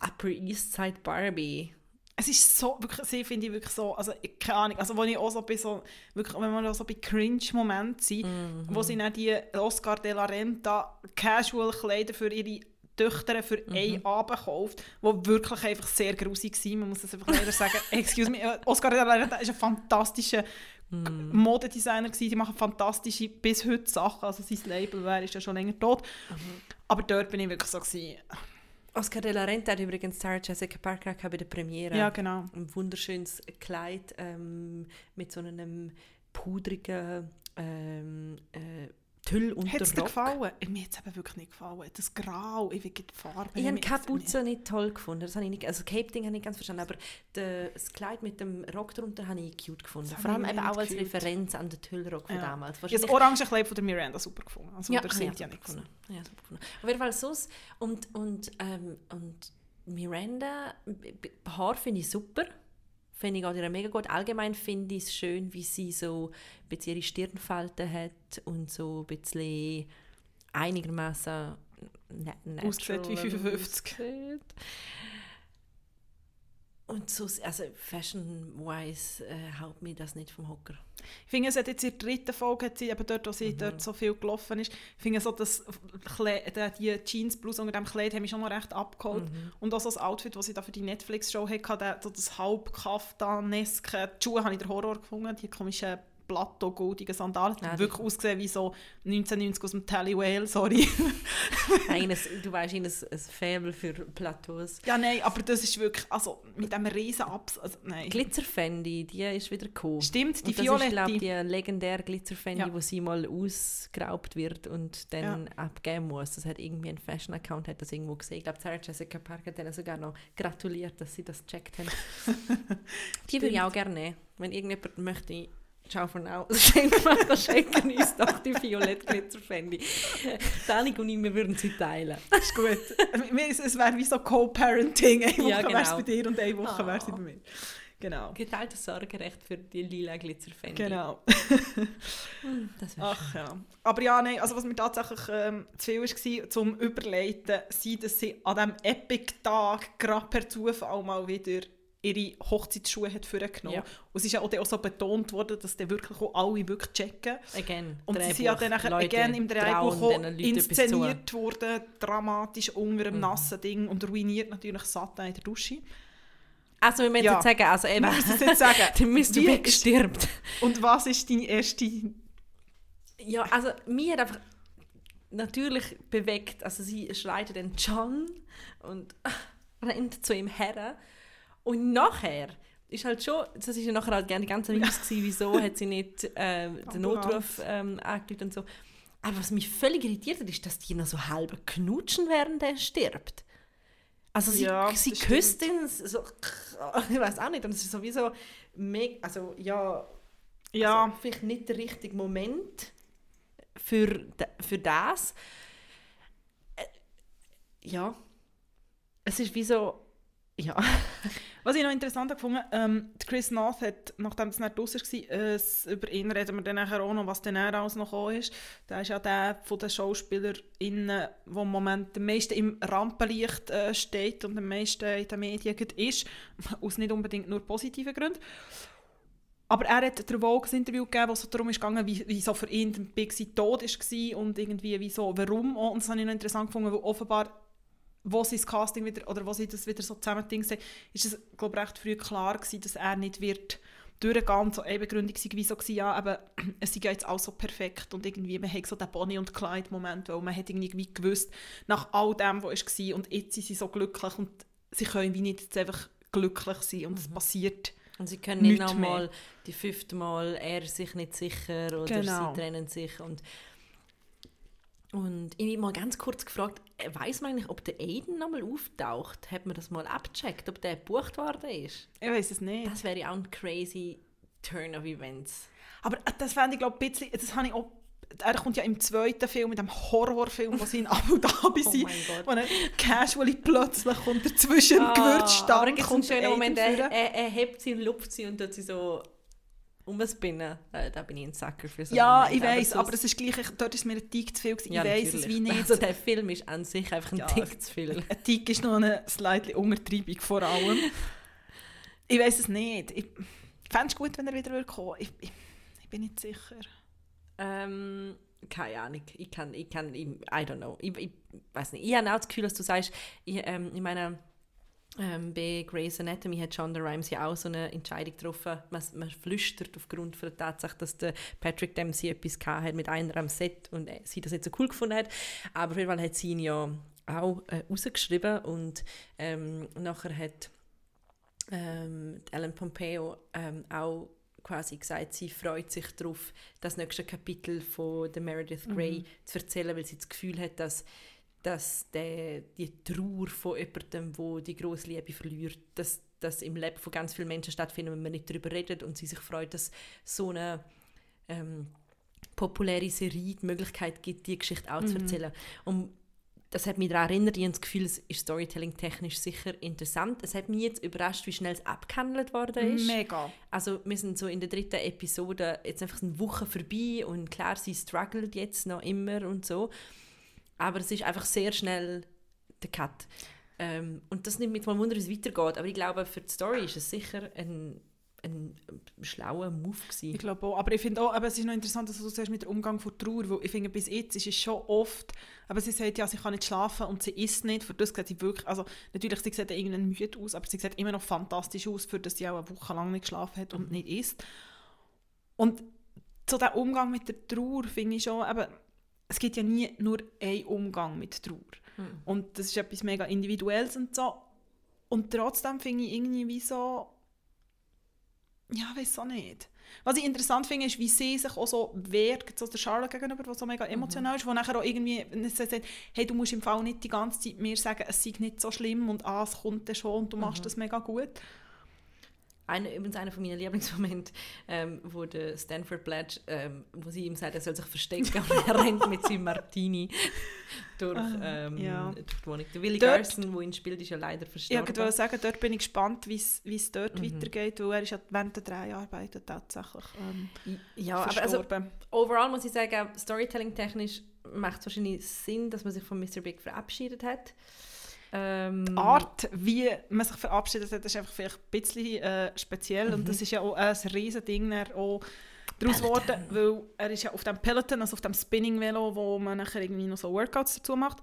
Upper East Side Barbie. es ist so, wirklich, sie finde ich wirklich so, also keine Ahnung, also wo ich auch so bei so, wirklich, wenn auch so bei Cringe-Momenten sind, Mhm. wo sie dann die Oscar de la Renta Casual-Kleider für ihre Töchter für Mhm. einen Abend kauft, wo wirklich einfach sehr grusig waren. Man muss das einfach leider sagen. Excuse me, äh, Oscar de la Renta ist ein fantastischer Mhm. Modedesigner gewesen. Die machen fantastische bis heute Sachen. Also sein Label wäre ist ja schon länger tot. Mhm. Aber dort bin ich wirklich so gewesen. Oscar de la Renta hat übrigens Sarah Jessica Parker bei der Premiere. Ja, genau. ein wunderschönes Kleid ähm, mit so einem pudrigen ähm, äh, Hat es dir gefallen? Mir hat es eben wirklich nicht gefallen. Das Grau, ich will die Farbe. Ich habe die Kapuze nicht toll gefunden. Das habe ich nicht, also Cape-Ding habe ich nicht ganz verstanden, aber das Kleid mit dem Rock drunter habe ich cute gefunden. Das Vor allem eben nicht auch als gefühlt. Referenz an den Tüllrock von Ja. damals. Ich habe das orange Kleid von der Miranda super gefunden. Also ja, der ah, sind ja, ja super nichts. gefunden. Ja, super gefunden. Auf jeden Fall sonst. Und, und, ähm, und Miranda, Haar finde ich super. Finde ich auch ihr mega gut. Allgemein finde ich es schön, wie sie so ein bisschen ihre Stirnfalten hat und so ein bisschen einigermaßen Aussieht wie natural 55. aussieht. Und so, also fashion-wise äh, haut mir das nicht vom Hocker. Ich finde, es hat jetzt in der dritten Folge, hat sie eben dort, wo sie Mhm. dort so viel gelaufen ist, ich finde so, das Kle- der- die Jeansbluse unter dem Kleid haben mich schon noch recht abgeholt. Mhm. Und auch so das Outfit, das sie da für die Netflix-Show hatte, der- so das halbkaftaneske, die Schuhe habe ich den Horror gefunden, die komischen Plateau-goldigen Sandalen, die Ah, die- wirklich ausgesehen wie so 1990 aus dem Tally Whale, sorry. Eines, du weißt, ein, ein Faible für Plateaus. ja, nein, aber das ist wirklich, also mit dem riesen Abs... Also, nein. Glitzerfendi, die ist wieder gekommen. Stimmt, die das ist, glaube Violette. die legendäre Glitzerfendi, Ja. wo sie mal ausgeraubt wird und dann abgeben muss. Das hat irgendwie ein Fashion-Account hat das irgendwo gesehen. Ich glaube, Sarah Jessica Parker hat denen sogar noch gratuliert, dass sie das gecheckt haben. die würde ich auch gerne nehmen. Wenn irgendjemand möchte, schau von now, schenk mir das, schenken uns doch die violett Glitzerfendi. Dani und ich, wir würden sie teilen. ist gut. Es wäre wie so Co-Parenting. Eine Woche Ja, wäre es genau. bei dir und eine Woche wäre sie Ah. bei mir. Genau. Geteiltes Sorgerecht für die lila Glitzerfendi. Genau. Das wäre Ach ja. Aber ja, nein, also was mir tatsächlich ähm, zu viel war, zum Überleiten, sei, dass sie an diesem Epic-Tag gerade per Zufall mal wieder ihre Hochzeitsschuhe hat vorgenommen. Ja. Und es ist ja auch, dann auch so betont worden, dass dann wirklich auch alle wirklich checken. Again, Und sie sind ja dann nachher Leute, again im Drehbuch inszeniert worden, dramatisch unter einem Mhm. nassen Ding und ruiniert natürlich Satan in der Dusche. Also wir müssen Ja. jetzt sagen, also eben, Wir müssen jetzt sagen. der Mr. Wie Big ist- stirbt. Und was ist deine erste... Ja, also mir hat einfach natürlich bewegt, also sie schreit den John und rennt zu ihm her. Und nachher ist halt schon, das ist ja nachher halt gerne die ganze News gewesen, wieso hat sie nicht äh, den Notruf ähm, angelegt und so. Aber was mich völlig irritiert hat, ist, dass die noch so halb knutschen, während er stirbt. Also sie, Ja, sie küsst ihn so, ich weiß auch nicht, und es ist sowieso mega, also ja, Ja, also, vielleicht nicht der richtige Moment für, für das. Äh, ja, es ist wie so, ja, was ich noch interessant gefunden ähm, Chris North hat, nachdem es nicht draussen war, äh, über ihn reden wir dann auch noch, was dann er alles noch ist. Der ist ja der von den SchauspielerInnen, der im Moment am meisten im Rampenlicht äh, steht und am meisten in den Medien ist, aus nicht unbedingt nur positiven Gründen. Aber er hat der Vogue ein Interview gegeben, wo es darum gegangen, wie, wie so für ihn der Big tot war und irgendwie wieso, warum. Und das habe ich noch interessant gefunden, weil offenbar, wo sie das Casting wieder, oder wo sie das wieder so zusammendings haben, ist es, glaube ich, recht früh klar gewesen, dass er nicht wird durchgehen. Und so eine Begründung war wie so, gewesen, ja, aber es sei ja jetzt auch so perfekt und irgendwie, man hat so den Bonnie- und Clyde-Moment, weil man hat irgendwie gewusst, nach all dem, was war und jetzt sind sie so glücklich und sie können wie nicht jetzt einfach glücklich sein und es passiert und sie können nicht nochmal die fünfte Mal, er sich nicht sicher oder Genau. sie trennen sich und und ich habe mich mal ganz kurz gefragt, weiß man eigentlich, ob der Aiden nochmal auftaucht? Hat man das mal abgecheckt, ob der gebucht worden ist? Ich weiß es nicht. Das wäre auch ein crazy Turn of Events. Aber äh, das fände ich, glaube ich, ein bisschen, das habe ich auch, er kommt ja im zweiten Film, mit dem Horrorfilm, wo sie in Abu Dhabi Oh sind, mein Gott. wo er casually plötzlich kommt dazwischen Ah, Gewürzstand aber dann gibt es einen kommt schönen Moment, er, er, er hebt sie und lupft sie und tut sie so umspinnen. Da, da bin ich ein Sacker für so Ja, einen ich Moment. weiß, aber es ist gleich, ich- dort ist mir ein Tick zu viel gewesen. Ja, ich weiß es wie nicht. Also der Film ist an sich einfach ein Ja, Tick zu viel. Ein Tick ist noch eine slightly Untertreibung vor allem. ich weiß es nicht. Ich fände es gut, wenn er wieder kommen. Ich, ich, ich bin nicht sicher. Ähm, keine Ahnung. Ich kann, ich kann, ich, I don't know. Ich, ich weiß nicht. Ich habe auch das Gefühl, dass du sagst, ich, ähm, ich meine, ähm, bei Grey's Anatomy hat Shonda Rhimes ja auch so eine Entscheidung getroffen. Man, man flüstert aufgrund von der Tatsache, dass der Patrick Dempsey etwas hat mit einer am Set und äh, sie das nicht so cool gefunden hat. Aber auf jeden Fall hat sie ihn ja auch äh, rausgeschrieben und ähm, nachher hat ähm, Ellen Pompeo ähm, auch quasi gesagt, sie freut sich darauf, das nächste Kapitel von der Meredith Grey zu erzählen, weil sie das Gefühl hat, dass, dass der, die Trauer von jemandem, wo die grosse Liebe verliert, dass das im Leben von ganz vielen Menschen stattfindet, wenn man nicht darüber redet und sie sich freut, dass so eine ähm, populäre Serie die Möglichkeit gibt, die Geschichte auch zu erzählen. Und das hat mich daran erinnert, ich habe das Gefühl, es ist Storytelling-technisch sicher interessant. Es hat mich jetzt überrascht, wie schnell es abgehandelt worden ist. Mega. Also wir sind so in der dritten Episode jetzt einfach eine Woche vorbei und klar, sie struggelt jetzt noch immer und so. Aber es ist einfach sehr schnell der Cut. Ähm, und das nimmt mich mal Wunder, wie es weitergeht. Aber ich glaube, für die Story ist es sicher ein, ein schlauer Move gewesen. Ich glaube auch. Aber ich finde auch, aber es ist noch interessant, dass du sagst mit dem Umgang von Trauer, weil ich finde, bis jetzt ist es schon oft, aber sie sagt ja, sie kann nicht schlafen und sie isst nicht, für das sieht sie wirklich, also natürlich, sie sieht irgendwann müde aus, aber sie sieht immer noch fantastisch aus, für das sie auch eine Woche lang nicht geschlafen hat und nicht isst. Und so der Umgang mit der Trauer finde ich schon, eben, es gibt ja nie nur einen Umgang mit Trauer. Und das ist etwas mega Individuelles und so. Und trotzdem finde ich irgendwie wie so, ja, weiß auch nicht. Was ich interessant finde, ist, wie sie sich auch so wehrt, so der Charlotte gegenüber, die so mega emotional ist, wo nachher auch irgendwie sagt, hey, du musst im Fall nicht die ganze Zeit mir sagen, es sei nicht so schlimm und ah, es kommt dann schon und du machst das mega gut. Eine, übrigens einer von meinen Lieblingsmomente, ähm, wo der Stanford Pledge, ähm, wo sie ihm sagt, er soll sich verstecken und er rennt mit seinem Martini durch, ähm, ja. durch die Wohnung. Der Willie Dort- Garson, der ihn spielt, ist ja leider Ich verstorben. wollte sagen, dort bin ich gespannt, wie es dort weitergeht, weil er ist ja während der Dreharbeiten tatsächlich ähm, ja, aber also, verstorben. overall muss ich sagen, Storytelling-technisch macht es wahrscheinlich Sinn, dass man sich von Mr. Big verabschiedet hat. Ähm, die Art, wie man sich verabschiedet hat, ist einfach vielleicht ein bisschen äh, speziell Mhm. und das ist ja auch ein riesen Ding daraus geworden, weil er ist ja auf dem Peloton, also auf dem Spinning-Velo, wo man nachher irgendwie noch so Workouts dazu macht.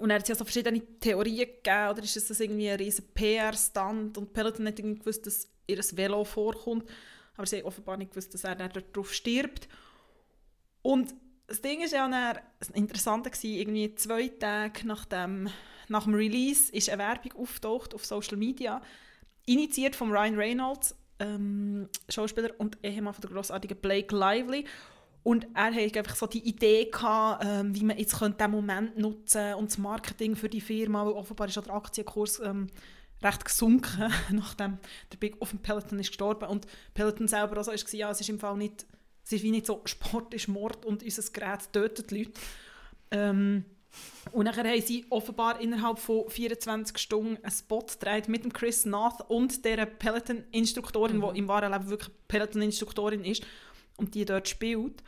Und er hat ja so verschiedene Theorien gegeben, oder ist das irgendwie ein riesen PR-Stand und Peloton hat irgendwie gewusst, dass ihr Velo vorkommt, aber sie haben offenbar nicht gewusst, dass er dann darauf stirbt. Und das Ding ist ja dann, das Interessante war, irgendwie zwei Tage nach dem, nach dem Release ist eine Werbung auftaucht auf Social Media, initiiert von Ryan Reynolds, ähm, Schauspieler und Ehemann von der grossartigen Blake Lively. Und er hatte einfach so die Idee, gehabt, ähm, wie man jetzt diesen Moment nutzen und das Marketing für die Firma, weil offenbar ist der Aktienkurs ähm, recht gesunken, nachdem der Big auf dem Peloton ist gestorben und Peloton selber auch so ist, ja, es ist im Fall nicht, es ist wie nicht so, Sport ist Mord und unser Gerät tötet Leute. Ähm, und dann haben sie offenbar innerhalb von 24 Stunden einen Spot gedreht mit dem Chris Nath und der Peloton-Instruktorin, mhm. die im wahren Leben wirklich Peloton-Instruktorin ist und die dort spielt.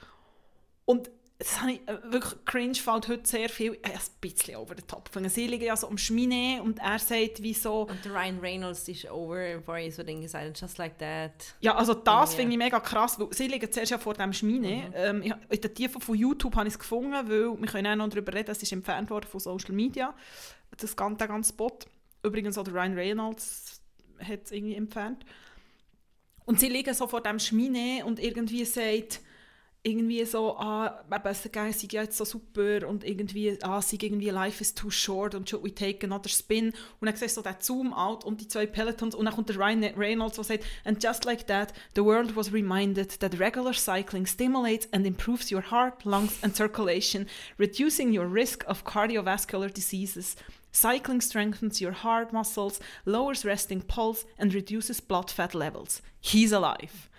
Und das habe ich äh, wirklich cringe fällt heute sehr viel äh, ein bisschen over the top. Sie liegen ja so am Schmine und er sagt wie so und Ryan Reynolds ist over wo er so Dinge sagt just like that ja also das yeah. finde ich mega krass weil sie liegen zuerst ja vor dem Schmine mhm. ähm, in der Tiefe von YouTube habe ich es gefunden weil wir können auch noch darüber reden es ist entfernt worden von Social Media das ganze, der ganze Spot übrigens auch der Ryan Reynolds hat es irgendwie entfernt und sie liegen so vor dem Schmine und irgendwie sagt irgendwie so, ah, eben, sei ja jetzt so super und irgendwie, ah, sei irgendwie life is too short und should we take another spin und dann siehst du so den Zoom-out und die zwei Pelotons und dann kommt der Ryan Reynolds, der sagt, and just like that, the world was reminded that regular cycling stimulates and improves your heart, lungs and circulation, reducing your risk of cardiovascular diseases. Cycling strengthens your heart muscles, lowers resting pulse and reduces blood fat levels. He's alive.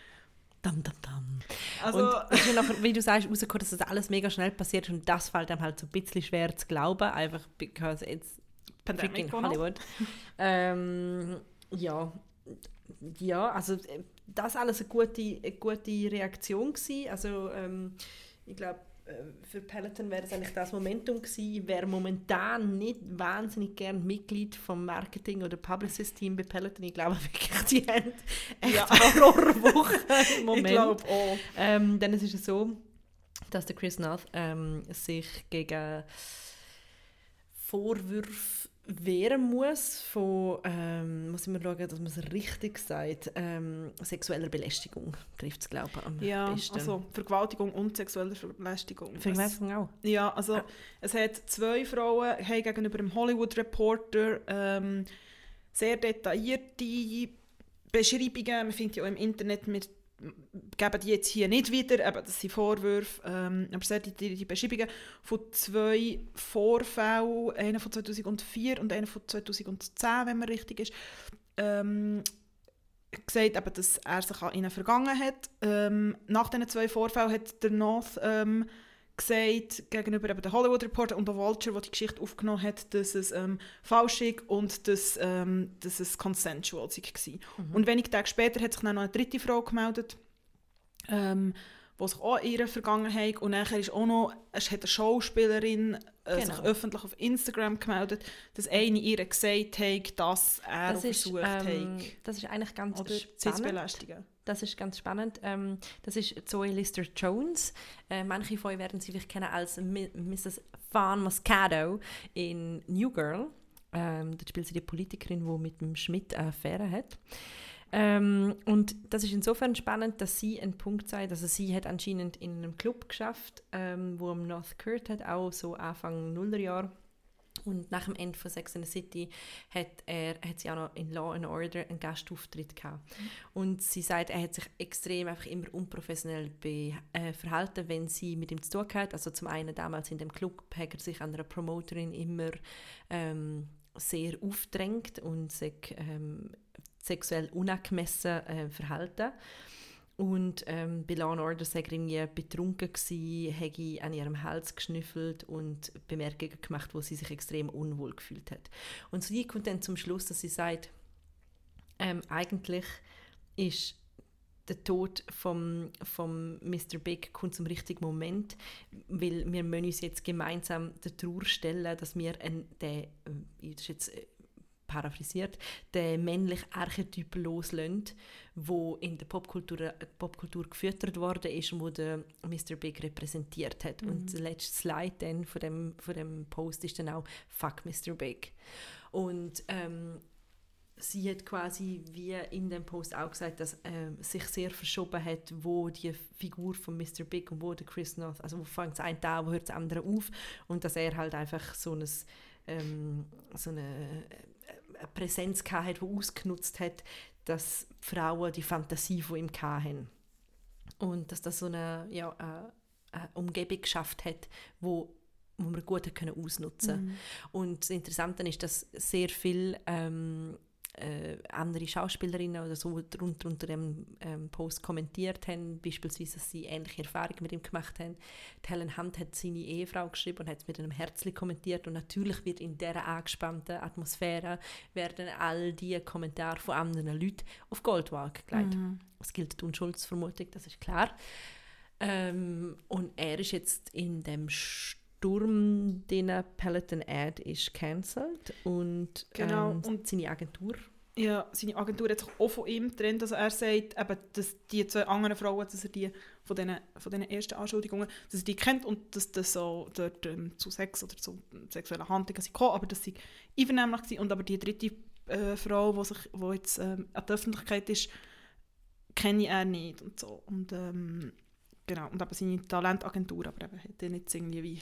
Dam, dam, dam. Also, und ist nachher, wie du sagst, rausgekommen, dass das alles mega schnell passiert und das fällt einem halt so ein bisschen schwer zu glauben, einfach because it's Pandemic freaking Hollywood. ähm, ja, ja, also das alles eine gute, eine gute Reaktion gewesen. Also ähm, ich glaube, äh, für Peloton wäre es eigentlich das Momentum gewesen, wer momentan nicht wahnsinnig gern Mitglied vom Marketing- oder Publicist-Team bei Peloton, ich glaube wirklich, die haben echt ja. Horrorwoche im Moment. Ich glaube auch. Ähm, dann ist es so, dass der Chris Nath ähm, sich gegen Vorwürfe wehren muss von, ähm, muss immer schauen, dass man es richtig sagt, ähm, sexueller Belästigung trifft es, glaube ich, am ja, besten. also Vergewaltigung und sexuelle Belästigung. Vergewaltigung auch? Ja, also ja. es hat zwei Frauen haben gegenüber dem Hollywood Reporter ähm, sehr detaillierte Beschreibungen, man findet ja auch im Internet mit geben die jetzt hier nicht wieder, aber das sind Vorwürfe, ähm, aber sehr die, die Beschreibungen von zwei Vorfällen, einer von 2004 und einer von 2010, wenn man richtig ist, ähm, gesagt, eben, dass er sich an ihnen vergangen hat. Ähm, nach diesen zwei Vorfällen hat der North ähm, gesagt, gegenüber eben der Hollywood Reporter und der Vulture, der die Geschichte aufgenommen hat, dass es ähm, falsch ist und dass, ähm, dass es consensual war. Mhm. Und wenige Tage später hat sich dann noch eine dritte Frau gemeldet, ähm, die sich auch in ihrer Vergangenheit und nachher ist auch noch, es hat eine Schauspielerin äh, genau. sich öffentlich auf Instagram gemeldet, dass eine ihr gesagt hat, dass er das ist, versucht ähm, hat. Das ist eigentlich ganz oder spannend. Das ist ganz spannend. Ähm, das ist Zoe Lister Jones. Äh, manche von euch werden sie vielleicht kennen als Mrs. Van Moscato in New Girl. Ähm, dort spielt sie die Politikerin, die mit dem Schmidt eine Affäre hat. Ähm, und das ist insofern spannend, dass sie ein Punkt sei, also sie hat anscheinend in einem Club geschafft, ähm, wo am North Kurt hat, auch so Anfang Nullerjahr und nach dem Ende von Sex and the City hat, er, hat sie auch noch in Law and Order einen Gastauftritt gehabt. Mhm. Und sie sagt, er hat sich extrem einfach immer unprofessionell be, äh, verhalten, wenn sie mit ihm zu tun hat. Also zum einen damals in dem Club hat er sich an einer Promoterin immer ähm, sehr aufdrängt und sich ähm, sexuell unangemessen äh, verhalten. Und ähm, bei Law Order sei irgendwie betrunken gsi, hätte an ihrem Hals geschnüffelt und Bemerkungen gemacht, wo sie sich extrem unwohl gefühlt hat. Und sie kommt dann zum Schluss, dass sie sagt, ähm, eigentlich ist der Tod vom, vom Mr. Big kommt zum richtigen Moment, weil wir müssen uns jetzt gemeinsam der Trauer stellen, dass wir ein, der, äh, das ist jetzt äh, paraphrasiert, den männlichen Archetyp loslösen, wo in der Popkultur, Popkultur gefüttert worden ist und wo der Mr. Big repräsentiert hat. Mhm. Und der letzte Slide dann von dem, von dem Post ist dann auch «Fuck Mr. Big». Und ähm, sie hat quasi wie in dem Post auch gesagt, dass ähm, sich sehr verschoben hat, wo die Figur von Mr. Big und wo der Chris North, also wo fängt das eine an, wo hört das andere auf und dass er halt einfach so, ein, ähm, so eine, äh, eine Präsenz hat, die ausgenutzt hat, dass Frauen die Fantasie von ihm hatten. Und dass das so eine, ja, eine, eine Umgebung geschafft hat, wo wo wir gut können ausnutzen mhm. Und das Interessante ist, dass sehr viel ähm, äh, andere Schauspielerinnen oder so drunter unter dem ähm, Post kommentiert haben, beispielsweise, dass sie ähnliche Erfahrungen mit ihm gemacht haben. Die Helen Hunt hat seine Ehefrau geschrieben und hat es mit einem Herzli kommentiert und natürlich wird in dieser angespannten Atmosphäre werden all diese Kommentare von anderen Leuten auf Goldwaage gelegt. Mhm. Es gilt die Unschuldsvermutung, das ist klar. Ähm, und er ist jetzt in dem Sturm, den Peloton Ad ist cancelled und, genau. Ähm, und seine Agentur ja, seine Agentur hat sich auch von ihm getrennt. Also er sagt, eben, dass die zwei anderen Frauen, dass er die von diesen, von diesen ersten Anschuldigungen, dass er die kennt und dass das so dort ähm, zu Sex oder zu sexuellen Handlungen sind gekommen, aber dass sie einvernehmlich waren. Und aber die dritte äh, Frau, die sich, wo jetzt ähm, an der Öffentlichkeit ist, kenne er nicht und so. Und ähm, genau, und eben seine Talentagentur, aber eben hat er nicht irgendwie wie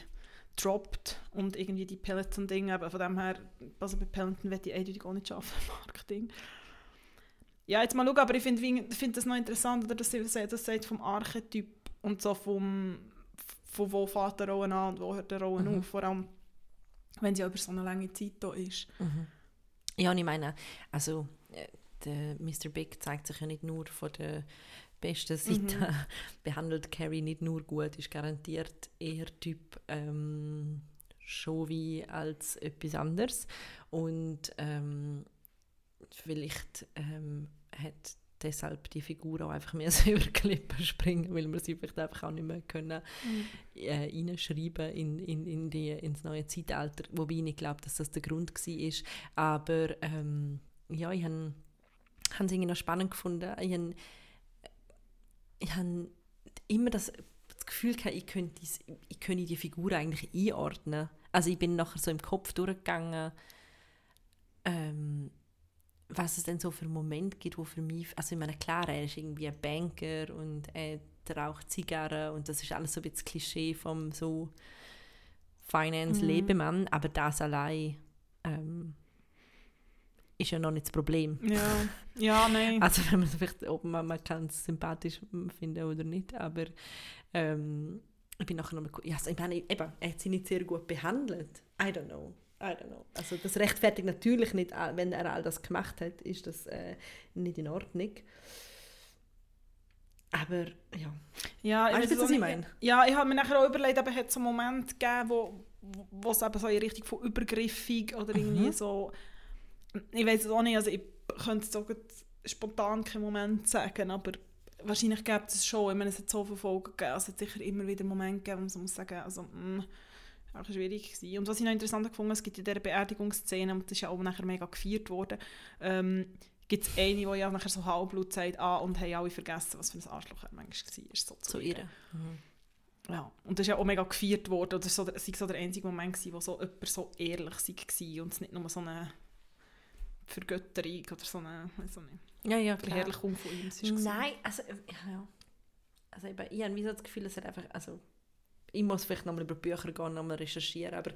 droppt und irgendwie die Peloton-Dinge, von dem her, also bei Peloton werde ich eindeutig auch nicht schaffen, Marketing. Ja, jetzt mal schauen, aber ich finde find das noch interessant, oder, dass sie das sagt vom Archetyp und so vom, von wo fährt der Rollen an und wo hört der Rollen mhm. auf, vor allem, wenn sie über so eine lange Zeit da ist. Mhm. Ja, und ich meine, also äh, der Mr. Big zeigt sich ja nicht nur von der besten Seite mhm. behandelt Carrie nicht nur gut, ist garantiert eher Typ ähm, wie als etwas anderes. Und ähm, vielleicht ähm, hat deshalb die Figur auch einfach mehr über die Klippen springen, weil man sie vielleicht einfach auch nicht mehr können, mhm. äh, reinschreiben in, in, in die, ins neue Zeitalter. Wobei ich nicht glaube, dass das der Grund war. Aber ähm, ja, ich habe es irgendwie noch spannend gefunden. Ich habe ich habe immer das, das Gefühl gehabt, ich könnte, ich könnte die Figur eigentlich einordnen. Also ich bin nachher so im Kopf durchgegangen, ähm, was es denn so für Momente gibt, wo für mich, also ich meine, klar, er ist irgendwie ein Banker und er raucht Zigarren und das ist alles so ein bisschen Klischee vom so Finance-Lebemann, mhm. aber das allein ähm, ist ja noch nicht das Problem. Ja, ja nein. Also wenn man vielleicht, ob man, man kann es sympathisch finden oder nicht, aber ähm, ich bin nachher noch mal, ja, also ich meine, eben, er hat sie nicht sehr gut behandelt. I don't know. I don't know. Also das rechtfertigt natürlich nicht, wenn er all das gemacht hat, ist das äh, nicht in Ordnung. Aber ja. Ja, ich weißt du, was ich meine? Ja, ich habe mir nachher auch überlegt, aber es hat so einen Moment gegeben, wo, wo es eben so in Richtung von übergriffig oder irgendwie mhm. so ich weiß es auch nicht, also ich könnte es so spontan keinen Moment sagen, aber wahrscheinlich gibt es schon, ich meine, es hat so viele Folgen gegeben, also es hat sicher immer wieder Momente gegeben, wo man muss sagen, also mh, mm, auch schwierig gewesen. Und was ich noch interessant gefunden es gibt in dieser Beerdigungsszene, und das ist ja auch nachher mega gefeiert worden, ähm, gibt es eine, die ja nachher so halbblut sagt, ah, und haben alle vergessen, was für ein Arschloch er manchmal war. So zu ihr. Mhm. Ja, und das ist ja auch mega gefeiert worden, oder so, es war so der einzige Moment, wo so jemand so ehrlich war und es nicht nur so eine Vergötterung oder so eine, so eine ja, ja, Verherrlichung von ihm. Nein, also, äh, ja. also eben, ich habe das Gefühl, es hat einfach, also ich muss vielleicht nochmal über Bücher gehen, nochmal recherchieren, aber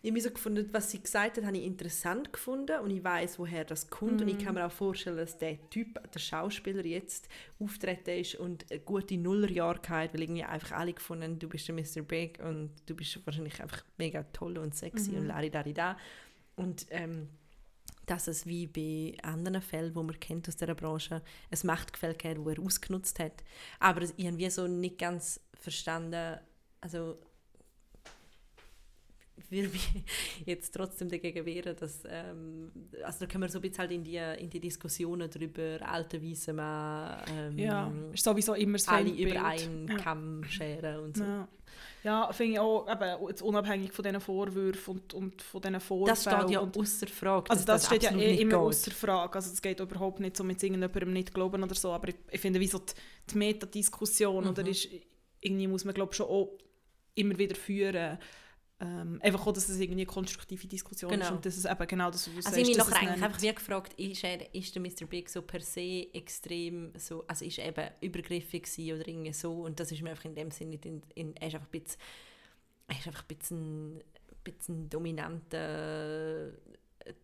ich habe so gefunden, was sie gesagt hat, habe ich interessant gefunden und ich weiß, woher das kommt mm. und ich kann mir auch vorstellen, dass der Typ, der Schauspieler jetzt auftreten ist und eine gute Nullerjahre hat, weil irgendwie einfach alle gefunden, du bist der Mr. Big und du bist wahrscheinlich einfach mega toll und sexy mm. und lari da und ähm, dass es wie bei anderen Fällen, wo man kennt aus dieser Branche, ein Machtgefälle gab, das er ausgenutzt hat. Aber ich habe wie so nicht ganz verstanden, also will mich jetzt trotzdem dagegen wehren, dass, ähm, also da können wir so ein bisschen halt in die, in die Diskussionen darüber, alte Weise Mann, ähm, ja, ist sowieso immer das alle über einen ja. Kamm scheren und so. Ja. Ja, finde ich auch, eben, jetzt unabhängig von diesen Vorwürfen und, und von diesen Vorfällen. Das steht ja außer Frage. Also das, das steht ja eh immer außer Frage. Also es geht überhaupt nicht so mit irgendjemandem nicht glauben oder so, aber ich, ich finde, wie so die, die Metadiskussion, mhm. oder ist, irgendwie muss man glaube schon auch immer wieder führen, Ähm, einfach auch, dass es irgendwie eine konstruktive Diskussion Genau. ist und dass es eben genau das, was du Also sagst, ich mich eigentlich einfach wie gefragt, ist, er, ist der Mr. Big so per se extrem so, also ist er eben übergriffig oder irgendwie so und das ist mir einfach in dem Sinne nicht, in, in, er ist einfach ein bisschen, er ist einfach ein bisschen, ein bisschen dominanter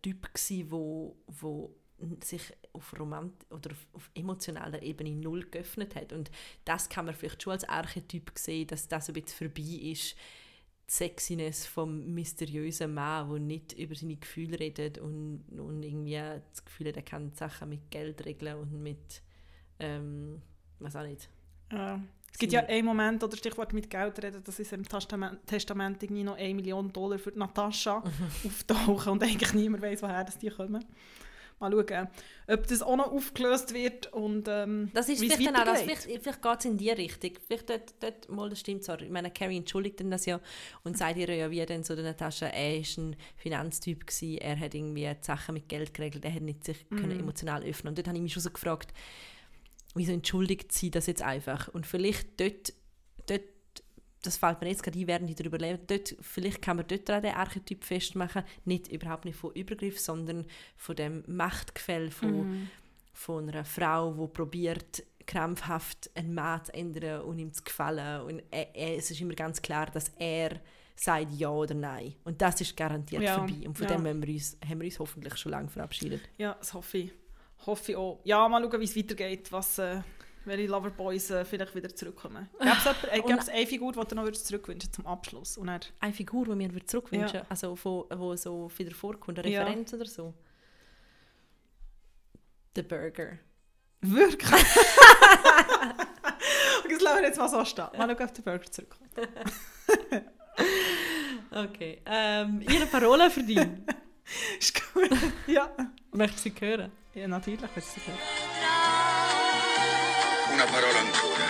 Typ gewesen, wo, wo sich auf Romant oder auf, auf emotionaler Ebene null geöffnet hat und das kann man vielleicht schon als Archetyp sehen, dass das ein bisschen vorbei ist, die Sexiness vom mysteriösen Mann, der nicht über seine Gefühle redet und, und irgendwie das Gefühl hat, er kann Sachen mit Geld regeln und mit, ähm, was auch nicht. Ja. Es gibt ja einen Moment, oder Stichwort mit Geld reden, dass ist im Testament, Testament irgendwie noch 1 Million Dollar für Natascha Mhm. auftauchen und eigentlich niemand weiß, woher das die kommen. Mal schauen, ob das auch noch aufgelöst wird und ähm, Das ist vielleicht auch, das, vielleicht, vielleicht geht es in die Richtung. Vielleicht dort, dort mal, das stimmt zwar. Ich meine, Carrie entschuldigt das ja und sagt ihr ja wie dann so der Natascha, er ist ein Finanztyp gewesen, er hat irgendwie die Sachen mit Geld geregelt, er hat nicht sich Mhm. können emotional öffnen Und dort habe ich mich schon so gefragt, wieso entschuldigt sie das jetzt einfach? Und vielleicht dort, dort das fällt mir jetzt gerade ein, während ich darüber lebe, dort, vielleicht kann man dort auch den Archetyp festmachen, nicht überhaupt nicht von Übergriff, sondern von dem Machtgefälle von Mhm. von einer Frau, die probiert krampfhaft einen Mann zu ändern und ihm zu gefallen. Und er, er, es ist immer ganz klar, dass er sagt ja oder nein. Und das ist garantiert Ja, vorbei. Und von ja. dem haben wir, uns, haben wir uns hoffentlich schon lange verabschiedet. Ja, das hoffe ich. Hoffe ich auch. Ja, mal schauen, wie es weitergeht, was, äh, welche Loverboys äh, vielleicht wieder zurückkommen. Gäbe es äh, Und- eine Figur, die du noch zurückwünschen zum Abschluss? Und er, Eine Figur, die mir zurückwünschen Ja. also von, wo so wieder vorkommt, eine Ja. Referenz oder so. The Burger. wirklich? okay, das lassen wir jetzt mal so stehen. Mal schauen, ob der Burger zurückkommt. Okay. Ähm, Ihre Parole für dich. Ist gut. ja. Möchtest du sie hören? ja, natürlich. willst du sagen. Una parola ancora.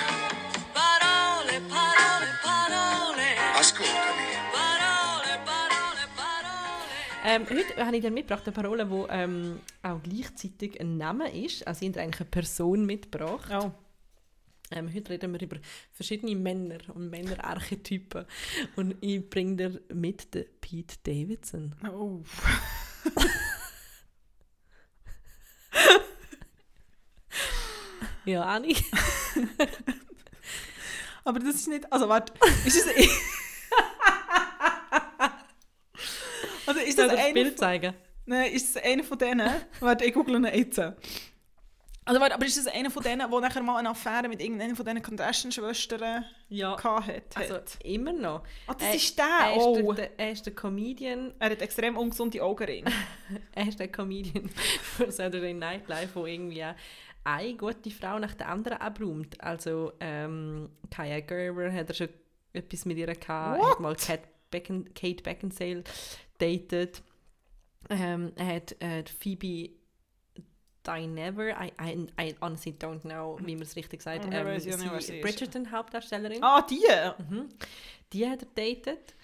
Parole, parole, parole, Ascoltami. parole, parole, parole. Ähm, heute habe ich dir mitgebracht eine Parole, die ähm, auch gleichzeitig ein Name ist. Also ich habe eigentlich eine Person mitgebracht. Oh. Ähm, heute reden wir über verschiedene Männer und Männerarchetypen. Und ich bringe dir mit den Pete Davidson. oh. Ja, Anni. Aber das ist nicht. Also, warte. Ist das. also, ist das das einer Bild zeigen? Nein, ist das einer von denen? warte, ich google ihn jetzt. Also, warte, aber ist das einer von denen, der nachher mal eine Affäre mit irgendeiner von diesen Kardashian-Schwestern Ja. hatte? Also immer noch. Ah, das Er- ist der? Er ist, Oh. der, der, er ist der Comedian. Er hat extrem ungesunde Augenringe. Er ist der Comedian von Saturday Night Live, wo irgendwie eine gute Frau nach der anderen abräumt. Also ähm, Kaya Gerber hat er schon etwas mit ihr gehabt. Er hat mal Kate, Becken, Kate Beckinsale datet. Ähm, er hat äh, Phoebe Dynever, I, I, I honestly don't know, wie man es richtig sagt. Ähm, sie. Bridgerton, Hauptdarstellerin. ah, die! Mhm. Die hat er datet.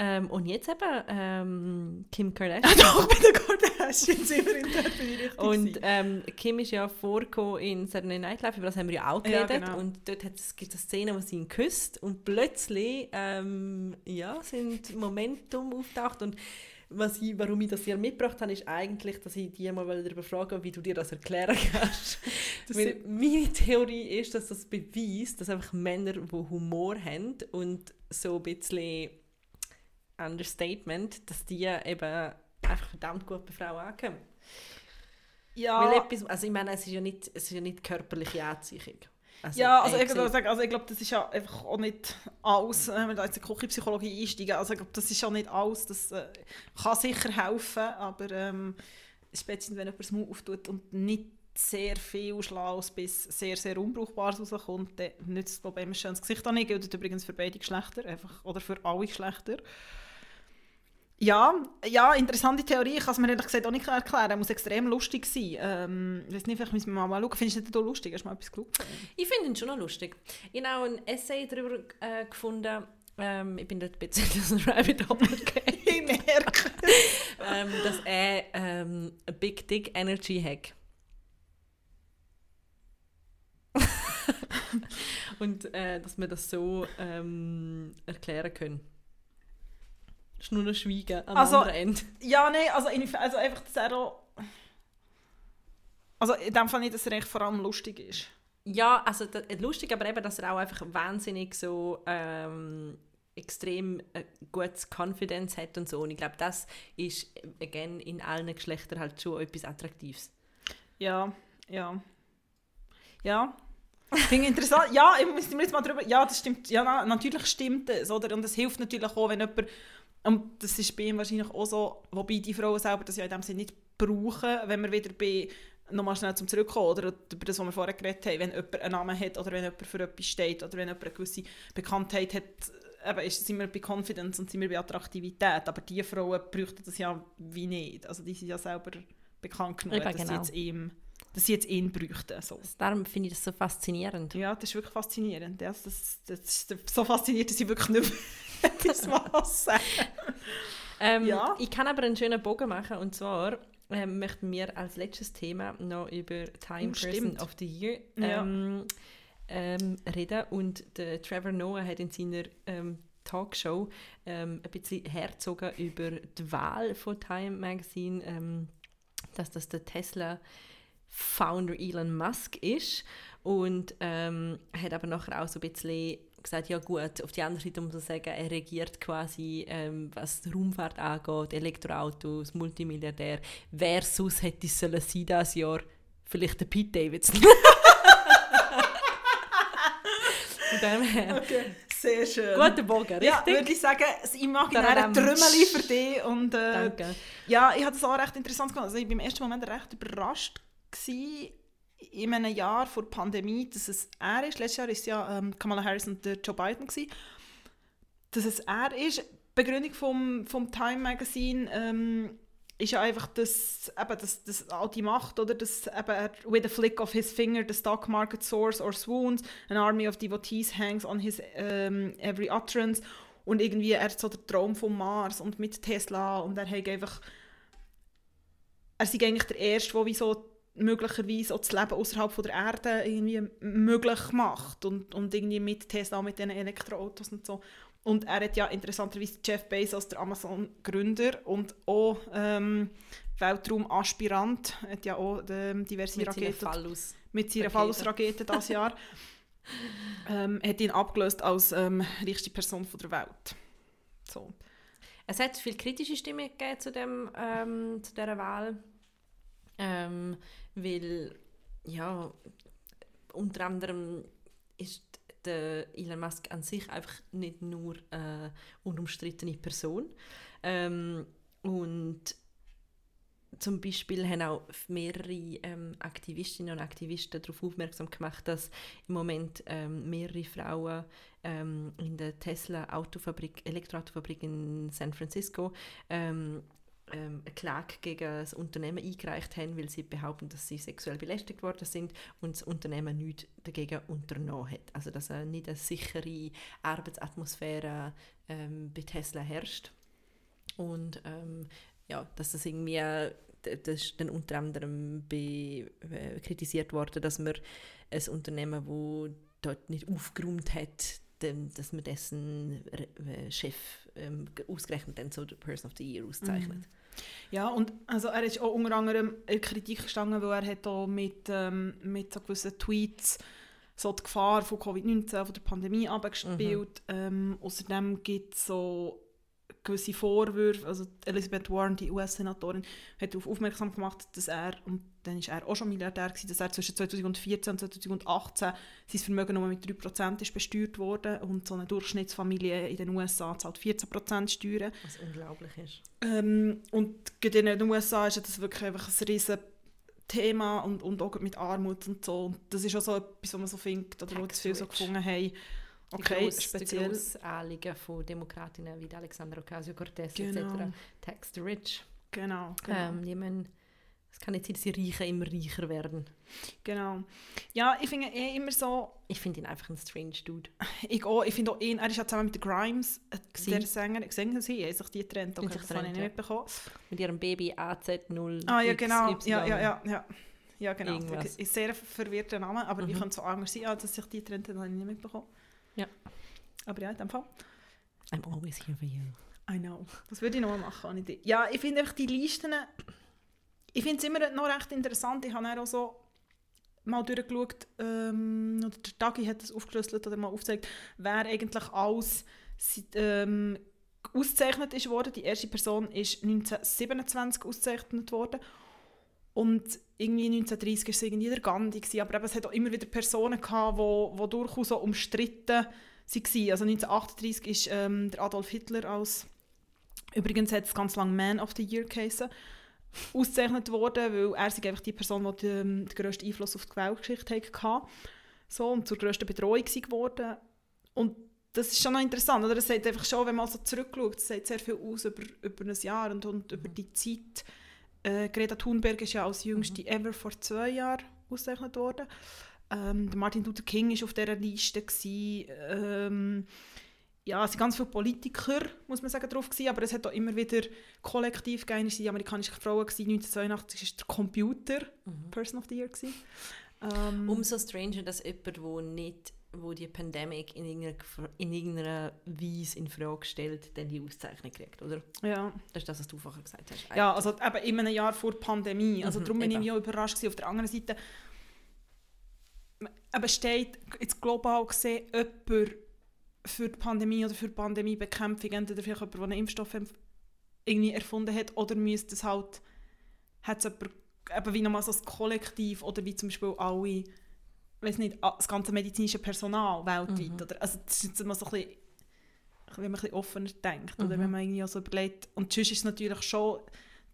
Ähm, und jetzt eben ähm, Kim Kardashian. Doch, bei den Kardashians sind wir in der richtig. Und ähm, Kim ist ja vorgekommen in Saturday Night Live, über das haben wir ja auch Ja, geredet. genau. Und dort gibt es eine Szene, wo sie ihn küsst und plötzlich ähm, ja, sind Momentum auftaucht. Und was ich, warum ich das hier mitgebracht habe, ist eigentlich, dass ich dich mal darüber frage, wie du dir das erklären kannst. Weil meine Theorie ist, dass das beweist, dass einfach Männer, die Humor haben und so ein bisschen Understatement, dass die eben einfach verdammt gut bei Frauen ankommen. ja, Weil etwas, also ich meine, es ist ja nicht, es ist ja nicht körperliche Anziehung. Also, ja, also ich, würde sagen, also ich glaube, das ist ja einfach auch nicht alles, äh, wenn wir da jetzt in die Küchenpsychologie einsteigen, also ich glaube, das ist ja nicht alles, das äh, kann sicher helfen, aber ähm, spätestens wenn jemand das Mund auftut und nicht sehr viel Schlaues bis sehr, sehr Unbrauchbares rauskommt, dann nützt das Problem ein schönes Gesicht nicht, gilt übrigens für beide Geschlechter, einfach, oder für alle Geschlechter. Ja, ja, interessante Theorie. Ich kann es mir ehrlich gesagt auch nicht erklären. Er muss extrem lustig sein. Ähm, ich weiß nicht, vielleicht müssen wir mal schauen. Findest du nicht lustig? Hast du mal etwas geschaut? Ich finde ihn schon noch lustig. Ich habe auch ein Essay darüber äh, gefunden. Ähm, ich bin dort ein bisschen das Rabbit Hole gegangen. ich merke. ähm, dass er ähm, eine Big Dick Energy hat. Und äh, dass wir das so ähm, erklären können. Das ist nur noch Schweigen am Also- anderen Ende. Ja, nein, also, also einfach, dass er auch... Also in dem Fall nicht, dass er vor allem lustig ist. Ja, also da, lustig, aber eben, dass er auch einfach wahnsinnig so ähm, extrem äh, gutes Confidence hat und so. Und ich glaube, das ist, äh, again, in allen Geschlechtern halt schon etwas Attraktives. Ja, ja. Ja. Finde interessant. Ja, ich muss jetzt mal drüber... Ja, das stimmt. Ja, na, natürlich stimmt das, oder? Und es hilft natürlich auch, wenn jemand... Und das ist bei ihm wahrscheinlich auch so, wobei die Frauen selber das ja in dem Sinne nicht brauchen, wenn wir wieder bei nochmal schnell zum Zurückkommen oder über das, was wir vorher geredet haben, wenn jemand einen Namen hat oder wenn jemand für etwas steht oder wenn jemand eine gewisse Bekanntheit hat, eben ist, sind wir bei Confidence und sind wir bei Attraktivität, aber die Frauen bräuchten das ja wie nicht. Also die sind ja selber bekannt genug, dass, sie genau. jetzt ihm, dass sie jetzt ihn bräuchten. So. Darum finde ich das so faszinierend. Ja, das ist wirklich faszinierend. Das, das, das ist so faszinierend, dass ich wirklich nicht mehr etwas was sagen Ähm, Ja. Ich kann aber einen schönen Bogen machen und zwar ähm, möchten wir als letztes Thema noch über Time Oh, Person of the Year Ja. ähm, ähm, reden und der Trevor Noah hat in seiner ähm, Talkshow ähm, ein bisschen herzogen über die Wahl von Time Magazine, ähm, dass das der Tesla Founder Elon Musk ist und ähm, hat aber nachher auch so ein bisschen gesagt, ja gut, auf die andere Seite muss man sagen, er regiert quasi, ähm, was die Raumfahrt angeht, Elektroautos, Multimilliardär. Wer sonst hätte es sollen sein dieses Jahr? Vielleicht der Pete Davidson. Von dem her. Okay, sehr schön. Guter Bogen, Ja, richtig? würde ich sagen, das imaginäre Tadam. Trümmeli für dich. Und, äh, Danke. Ja, ich habe das auch recht interessant gefunden. Also ich war im ersten Moment recht überrascht gewesen, in einem Jahr vor der Pandemie, dass es er ist. Letztes Jahr war es ja ähm, Kamala Harris und der Joe Biden. Gewesen. Dass es er ist. Begründung vom, vom Time Magazine ähm, ist ja einfach, dass eben das, das all die Macht, oder? Dass eben er, with a flick of his finger, the stock market soars or swoons, an army of devotees hangs on his ähm, every utterance. Und irgendwie, er hat so der Traum vom Mars und mit Tesla und er hat einfach er ist eigentlich der Erste, der wie so möglicherweise auch das Leben außerhalb von der Erde irgendwie möglich macht und, und irgendwie mit Tesla, mit diesen Elektroautos und so. Und er hat ja interessanterweise Jeff Bezos, der Amazon-Gründer und auch ähm, Weltraumaspirant, hat ja auch ähm, diverse Mit Raketen Fallus. mit seiner Rakete. Phallus-Rakete dieses Jahr, ähm, hat ihn abgelöst als ähm, reichste Person von der Welt. So. Es hat viele kritische Stimmen gegeben zu, dem, ähm, zu dieser Wahl. Ähm, weil, ja, unter anderem ist der Elon Musk an sich einfach nicht nur eine unumstrittene Person. Ähm, und zum Beispiel haben auch mehrere ähm, Aktivistinnen und Aktivisten darauf aufmerksam gemacht, dass im Moment ähm, mehrere Frauen ähm, in der Tesla Autofabrik, Elektroautofabrik in San Francisco ähm, eine Klage gegen das Unternehmen eingereicht haben, weil sie behaupten, dass sie sexuell belästigt worden sind und das Unternehmen nichts dagegen unternommen hat. Also dass äh, nicht eine sichere Arbeitsatmosphäre ähm, bei Tesla herrscht. Und ähm, ja, dass das irgendwie, äh, das ist dann unter anderem be, äh, kritisiert worden, dass man ein Unternehmen, wo dort nicht aufgeräumt hat, dass man dessen äh, Chef ähm, ausgerechnet dann so der Person of the Year auszeichnet. Ja, und also er ist auch unter anderem in Kritik gestanden, weil er hat auch mit, ähm, mit so gewissen Tweets so die Gefahr von Covid-19, von der Pandemie abgespielt. Ähm, außerdem gibt es so gewisse Vorwürfe, also Elizabeth Warren, die US-Senatorin, hat darauf aufmerksam gemacht, dass er, und dann ist er auch schon Milliardär gewesen, dass er zwischen 2014 und 2018 sein Vermögen nur mit 3% ist besteuert worden und so eine Durchschnittsfamilie in den USA zahlt 14% Steuern. Was unglaublich ist. Ähm, und gerade in den USA ist das wirklich einfach ein riesen Thema und, und auch mit Armut und so. Und das ist auch so etwas, was man so findet, oder wo Tax das viele so gefunden haben. Okay, gross- Die speziell. grosse Anliegen von Demokratinnen wie Alexandra Ocasio-Cortez Genau. etc. Tax the rich. Genau, genau. Ähm, die müssen, es kann nicht sein, dass die Reichen immer reicher werden. genau. Ja, ich finde eh immer so, Ich finde ihn einfach ein strange Dude. ich, auch, ich finde auch ihn, er ist ja zusammen mit der Grimes, äh, Gsi. der Sänger, gesehen sie, haben sich die getrennt, okay, das habe ich nicht ja. mitbekommen. Mit ihrem Baby AZ0. Ah ja, genau, XY. ja, ja, ja, ja. Ja, genau. Irgendwas. Ist sehr verwirrter Name, aber wie Mhm. könnte es so anders sein, als dass sich die haben, habe ich nicht mitbekommen. Ja. Aber ja, in dem Fall. I'm always here for you. I know. Das würde ich noch mal machen. dich. Ja, ich finde einfach die Listen, ich finde es immer noch recht interessant. Ich habe auch so mal durchgeschaut, ähm, oder der Tagi hat das aufgeschlüsselt oder mal aufgezeigt, wer eigentlich alles ähm, ausgezeichnet ist worden. Die erste Person ist 1927 ausgezeichnet worden. Und irgendwie 1930 war es irgendwie der Gandhi, gewesen, aber eben, es hat auch immer wieder Personen die wo, wo durchaus auch umstritten waren. Also 1938 ist ähm, der Adolf Hitler als, übrigens hat es ganz lange Man of the Year geheißen, ausgezeichnet worden, weil er sich einfach die Person, die den, den grössten Einfluss auf die Weltgeschichte hatte. So, und zur grössten Betreuung geworden. Und das ist schon noch interessant, oder? Es sagt einfach schon, wenn man so zurückschaut, es sagt sehr viel aus über, über ein Jahr und, und über die Zeit. Äh, Greta Thunberg ist ja als jüngste ever vor zwei Jahren ausgezeichnet worden. Ähm, der Martin Luther King war auf dieser Liste. Gewesen. Ähm, ja, es sind ganz viele Politiker, muss man sagen, drauf gewesen, aber es hat auch immer wieder kollektiv gegeben. Es waren die amerikanischen Frauen. Gewesen. 1982 war der Computer Person of the Year. Gewesen. Ähm, Umso stranger, dass jemand, wo nicht wo die Pandemie in irgendeiner, in irgendeiner Weise in Frage stellt, dann die Auszeichnung kriegt, oder? ja. Das ist das, was du vorher gesagt hast. Ja, also eben in einem Jahr vor der Pandemie. Also Mhm, darum bin ich eben. mich auch überrascht gewesen. Auf der anderen Seite eben steht jetzt global gesehen jemand für die Pandemie oder für die Pandemiebekämpfung, entweder vielleicht jemand, der einen Impfstoff irgendwie erfunden hat, oder müsste es halt, hat es jemand, eben wie nochmal so das Kollektiv oder wie zum Beispiel alle, weiß nicht, a- das ganze medizinische Personal weltweit. Mhm. Oder, also das ist immer so ein bisschen, wenn man ein bisschen offener denkt, oder Mhm. wenn man irgendwie auch so überlegt. Und sonst ist es natürlich schon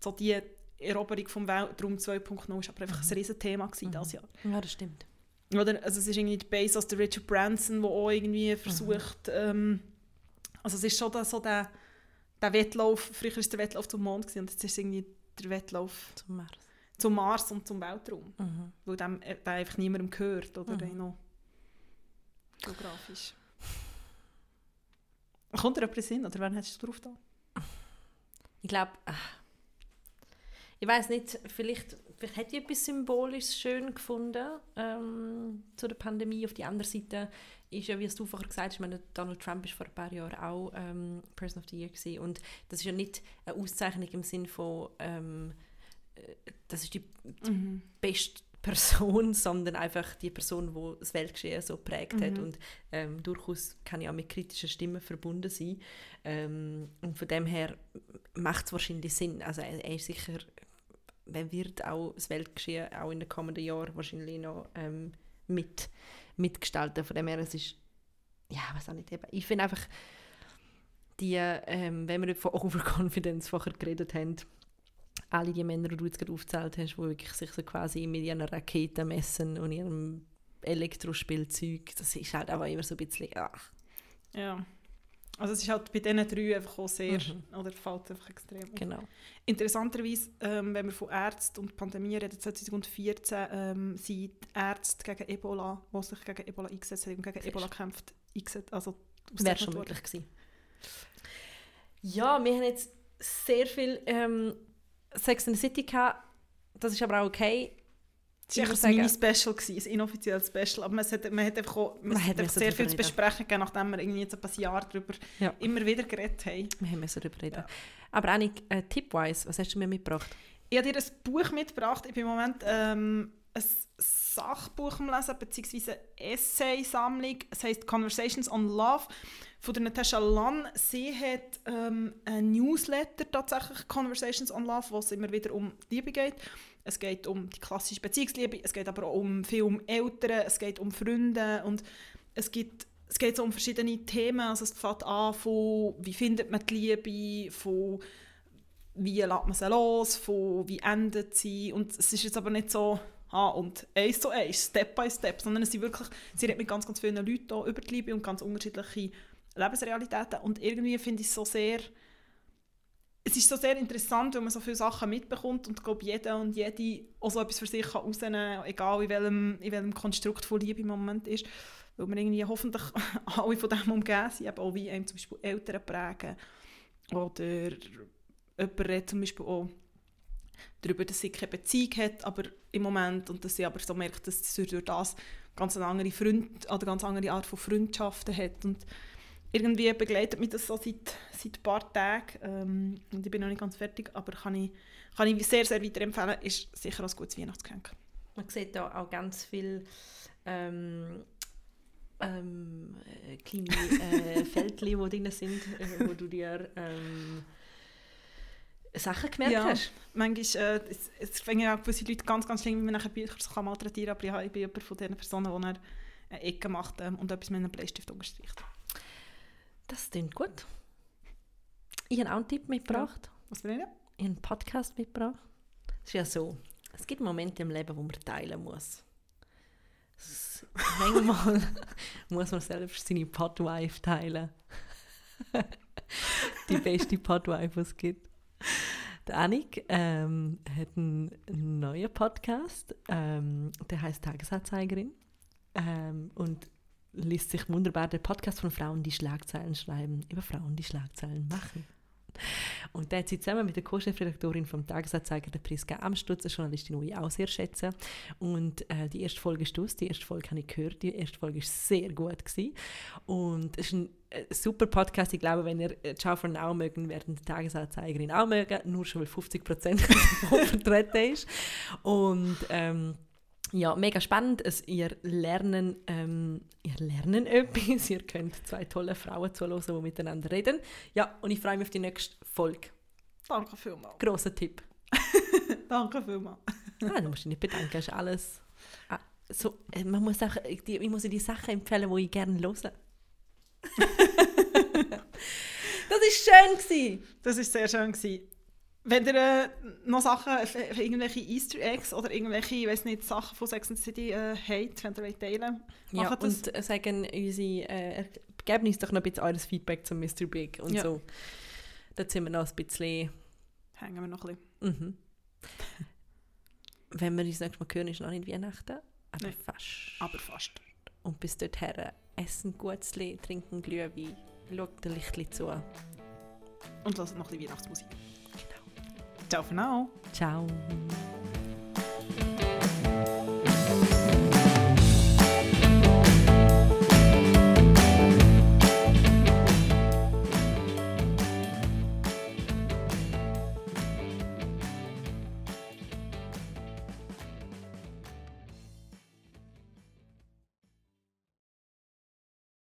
so die Eroberung vom Weltraum 2.0 ist aber einfach Mhm. ein Riesenthema gewesen dieses Jahr. Ja, das stimmt. Oder, also es ist irgendwie die Base aus der Richard Branson, der auch Mhm. irgendwie versucht, ähm, also es ist schon der, so der, der Wettlauf, früher war es der Wettlauf zum Mond gewesen, und jetzt ist es irgendwie der Wettlauf Zum Mars. Zum Mars und zum Weltraum, Mhm. weil dem, äh, der einfach niemandem gehört, oder Mhm. noch geografisch. Kommt dir etwas hin, oder wann hast du drauf da? Ich glaube, ich weiß nicht, vielleicht, vielleicht hätte ich etwas Symbolisches schön gefunden ähm, zu der Pandemie. Auf die andere Seite ist ja, wie du vorher gesagt hast, meine, Donald Trump ist vor ein paar Jahren auch ähm, Person of the Year gewesen. und das ist ja nicht eine Auszeichnung im Sinn von, ähm, äh, das ist die Mhm. beste Person, sondern einfach die Person, die das Weltgeschehen so geprägt hat Mhm. und ähm, durchaus kann ja auch mit kritischen Stimmen verbunden sein. Ähm, und von dem her macht es wahrscheinlich Sinn. Also er, er ist sicher, er wird auch das Weltgeschehen auch in den kommenden Jahren wahrscheinlich noch ähm, mit, mitgestalten. Von dem her, es ist, ja, was auch nicht eben. Ich finde einfach, die, ähm, wenn wir von Overconfidence vorher geredet haben, alle die Männer, die du jetzt gerade aufgezählt hast, die wirklich sich so quasi mit ihren Raketen messen und ihrem Elektrospielzeug, das ist halt aber immer so ein bisschen, ach, Ja. Also es ist halt bei diesen drei einfach auch sehr, Mhm. oder fällt einfach extrem genau. Interessanterweise, ähm, wenn wir von Ärzten und Pandemie reden, 2014 ähm, sind Ärzte gegen Ebola, die sich gegen Ebola eingesetzt haben und gegen Sehr Ebola kämpft, eingesetzt. Also Wäre schon möglich gewesen. Ja, wir haben jetzt sehr viel ähm, Sex in the City gehabt. Das ist aber auch okay. Es war ein Mini-Special, ein inoffizielles Special, aber man hat, man hat einfach, auch, man Man hat einfach sehr viel zu reden. besprechen gegeben, nachdem wir irgendwie jetzt ein Jahr darüber Ja. immer wieder geredet haben. Wir haben müssen darüber reden. Ja. Aber Annik, äh, Tippwise, was hast du mir mitgebracht? Ich habe dir ein Buch mitgebracht. Ich bin im Moment ähm, ein Sachbuch am Lesen, beziehungsweise eine Essay-Sammlung. Es heisst Conversations on Love von der Natasha Lann. Sie hat ähm, ein Newsletter, tatsächlich Conversations on Love, wo es immer wieder um Liebe geht. Es geht um die klassische Beziehungsliebe, es geht aber auch um viel um Eltern, es geht um Freunde und es gibt es geht so um verschiedene Themen. Also es fängt an von, wie findet man die Liebe, von wie lässt man sie los, von wie endet sie. Und es ist jetzt aber nicht so, ah, und eins zu eins, Step by Step, sondern es sind wirklich, sie redet mit ganz, ganz vielen Leuten auch über die Liebe und ganz unterschiedliche Lebensrealitäten. Und irgendwie finde ich es so sehr, es ist so sehr interessant, weil man so viele Sachen mitbekommt und glaube, jeder und jede auch so etwas für sich kann rausnehmen kann, egal in welchem, in welchem Konstrukt von Liebe im Moment ist. Weil wir irgendwie hoffentlich alle von dem umgeben sind, eben auch wie einem zum Beispiel Eltern prägen. Oder jemand redet zum Beispiel auch darüber, dass sie keine Beziehung hat aber im Moment und dass sie aber so merkt, dass sie durch das ganz eine andere, Freund, oder ganz andere Art von Freundschaften hat. Und irgendwie begleitet mich das so seit, seit ein paar Tagen. Ähm, und ich bin noch nicht ganz fertig, aber kann ich, kann ich sehr, sehr weiterempfehlen. Ist sicher ein gutes Weihnachtsgeschenk. Man sieht da auch ganz viel ähm, ähm, äh, kleine äh, Feldchen, die drin sind, äh, wo du dir ähm, Sachen gemerkt Ja. hast. Manchmal, äh, es, es finden ja auch gewisse Leute ganz, ganz schlimm, wie man nachher Bücher so kann malträtieren kann, aber ich, habe- ich bin jemand von diesen Personen, die eine Ecke macht ähm, und etwas mit einem Bleistift unterstreicht. Das klingt gut. Ich habe auch einen Tipp mitgebracht. Was bin ich? Ich habe einen Podcast mitgebracht. Es ist ja so, es gibt Momente im Leben, wo man teilen muss. Manchmal muss man selbst seine Podwife teilen. die beste Podwife, die es gibt. Der Annik ähm, hat einen neuen Podcast, ähm, der heißt Tagesanzeigerin ähm, und liest sich wunderbar den Podcast von Frauen, die Schlagzeilen schreiben, über Frauen, die Schlagzeilen machen. Und der hat sie zusammen mit der Co-Chefredaktorin vom Tagesanzeiger, der Priska Amstutz, eine Journalistin, die ich auch sehr schätze. Und äh, die erste Folge ist aus, die erste Folge habe ich gehört, die erste Folge war sehr gut. Gewesen. Und es ist ein super Podcast. Ich glaube, wenn ihr äh, Ciao von auch mögen, werden die Tagesanzeigerin auch mögen, nur schon weil 50% davon vertreten ist. Und ähm, ja, mega spannend. Es, ihr, lernen, ähm, ihr lernen etwas. Ihr könnt zwei tolle Frauen zuhören, die miteinander reden. Ja, und ich freue mich auf die nächste Folge. Danke vielmals. Grosser Tipp. Danke vielmals. Ah, du musst dich nicht bedanken, ist alles. Ah, so, äh, man muss auch, ich muss dir die Sachen empfehlen, die ich gerne höre. das war schön. Gewesen. Das war sehr schön. Gewesen. Wenn ihr äh, noch Sachen, f- irgendwelche Easter Eggs oder irgendwelche, ich weiß nicht, Sachen von Sex and City äh, habt, wenn ihr wollt teilen Ja, macht das. und äh, sagen unsere, äh, geben uns doch noch ein bisschen eures Feedback zum Mr. Big und Ja. so. Da sind wir noch ein bisschen... Hängen wir noch ein bisschen. Mhm. Wenn wir uns nächstes Mal hören, ist noch nicht Weihnachten, aber Nein. fast. Aber fast. Und bis dorthin essen Gutzli, trinken Glühwein, schaut ein Lichtli zu. Und lasst noch bisschen Weihnachtsmusik. Genau. Ciao für now. Ciao.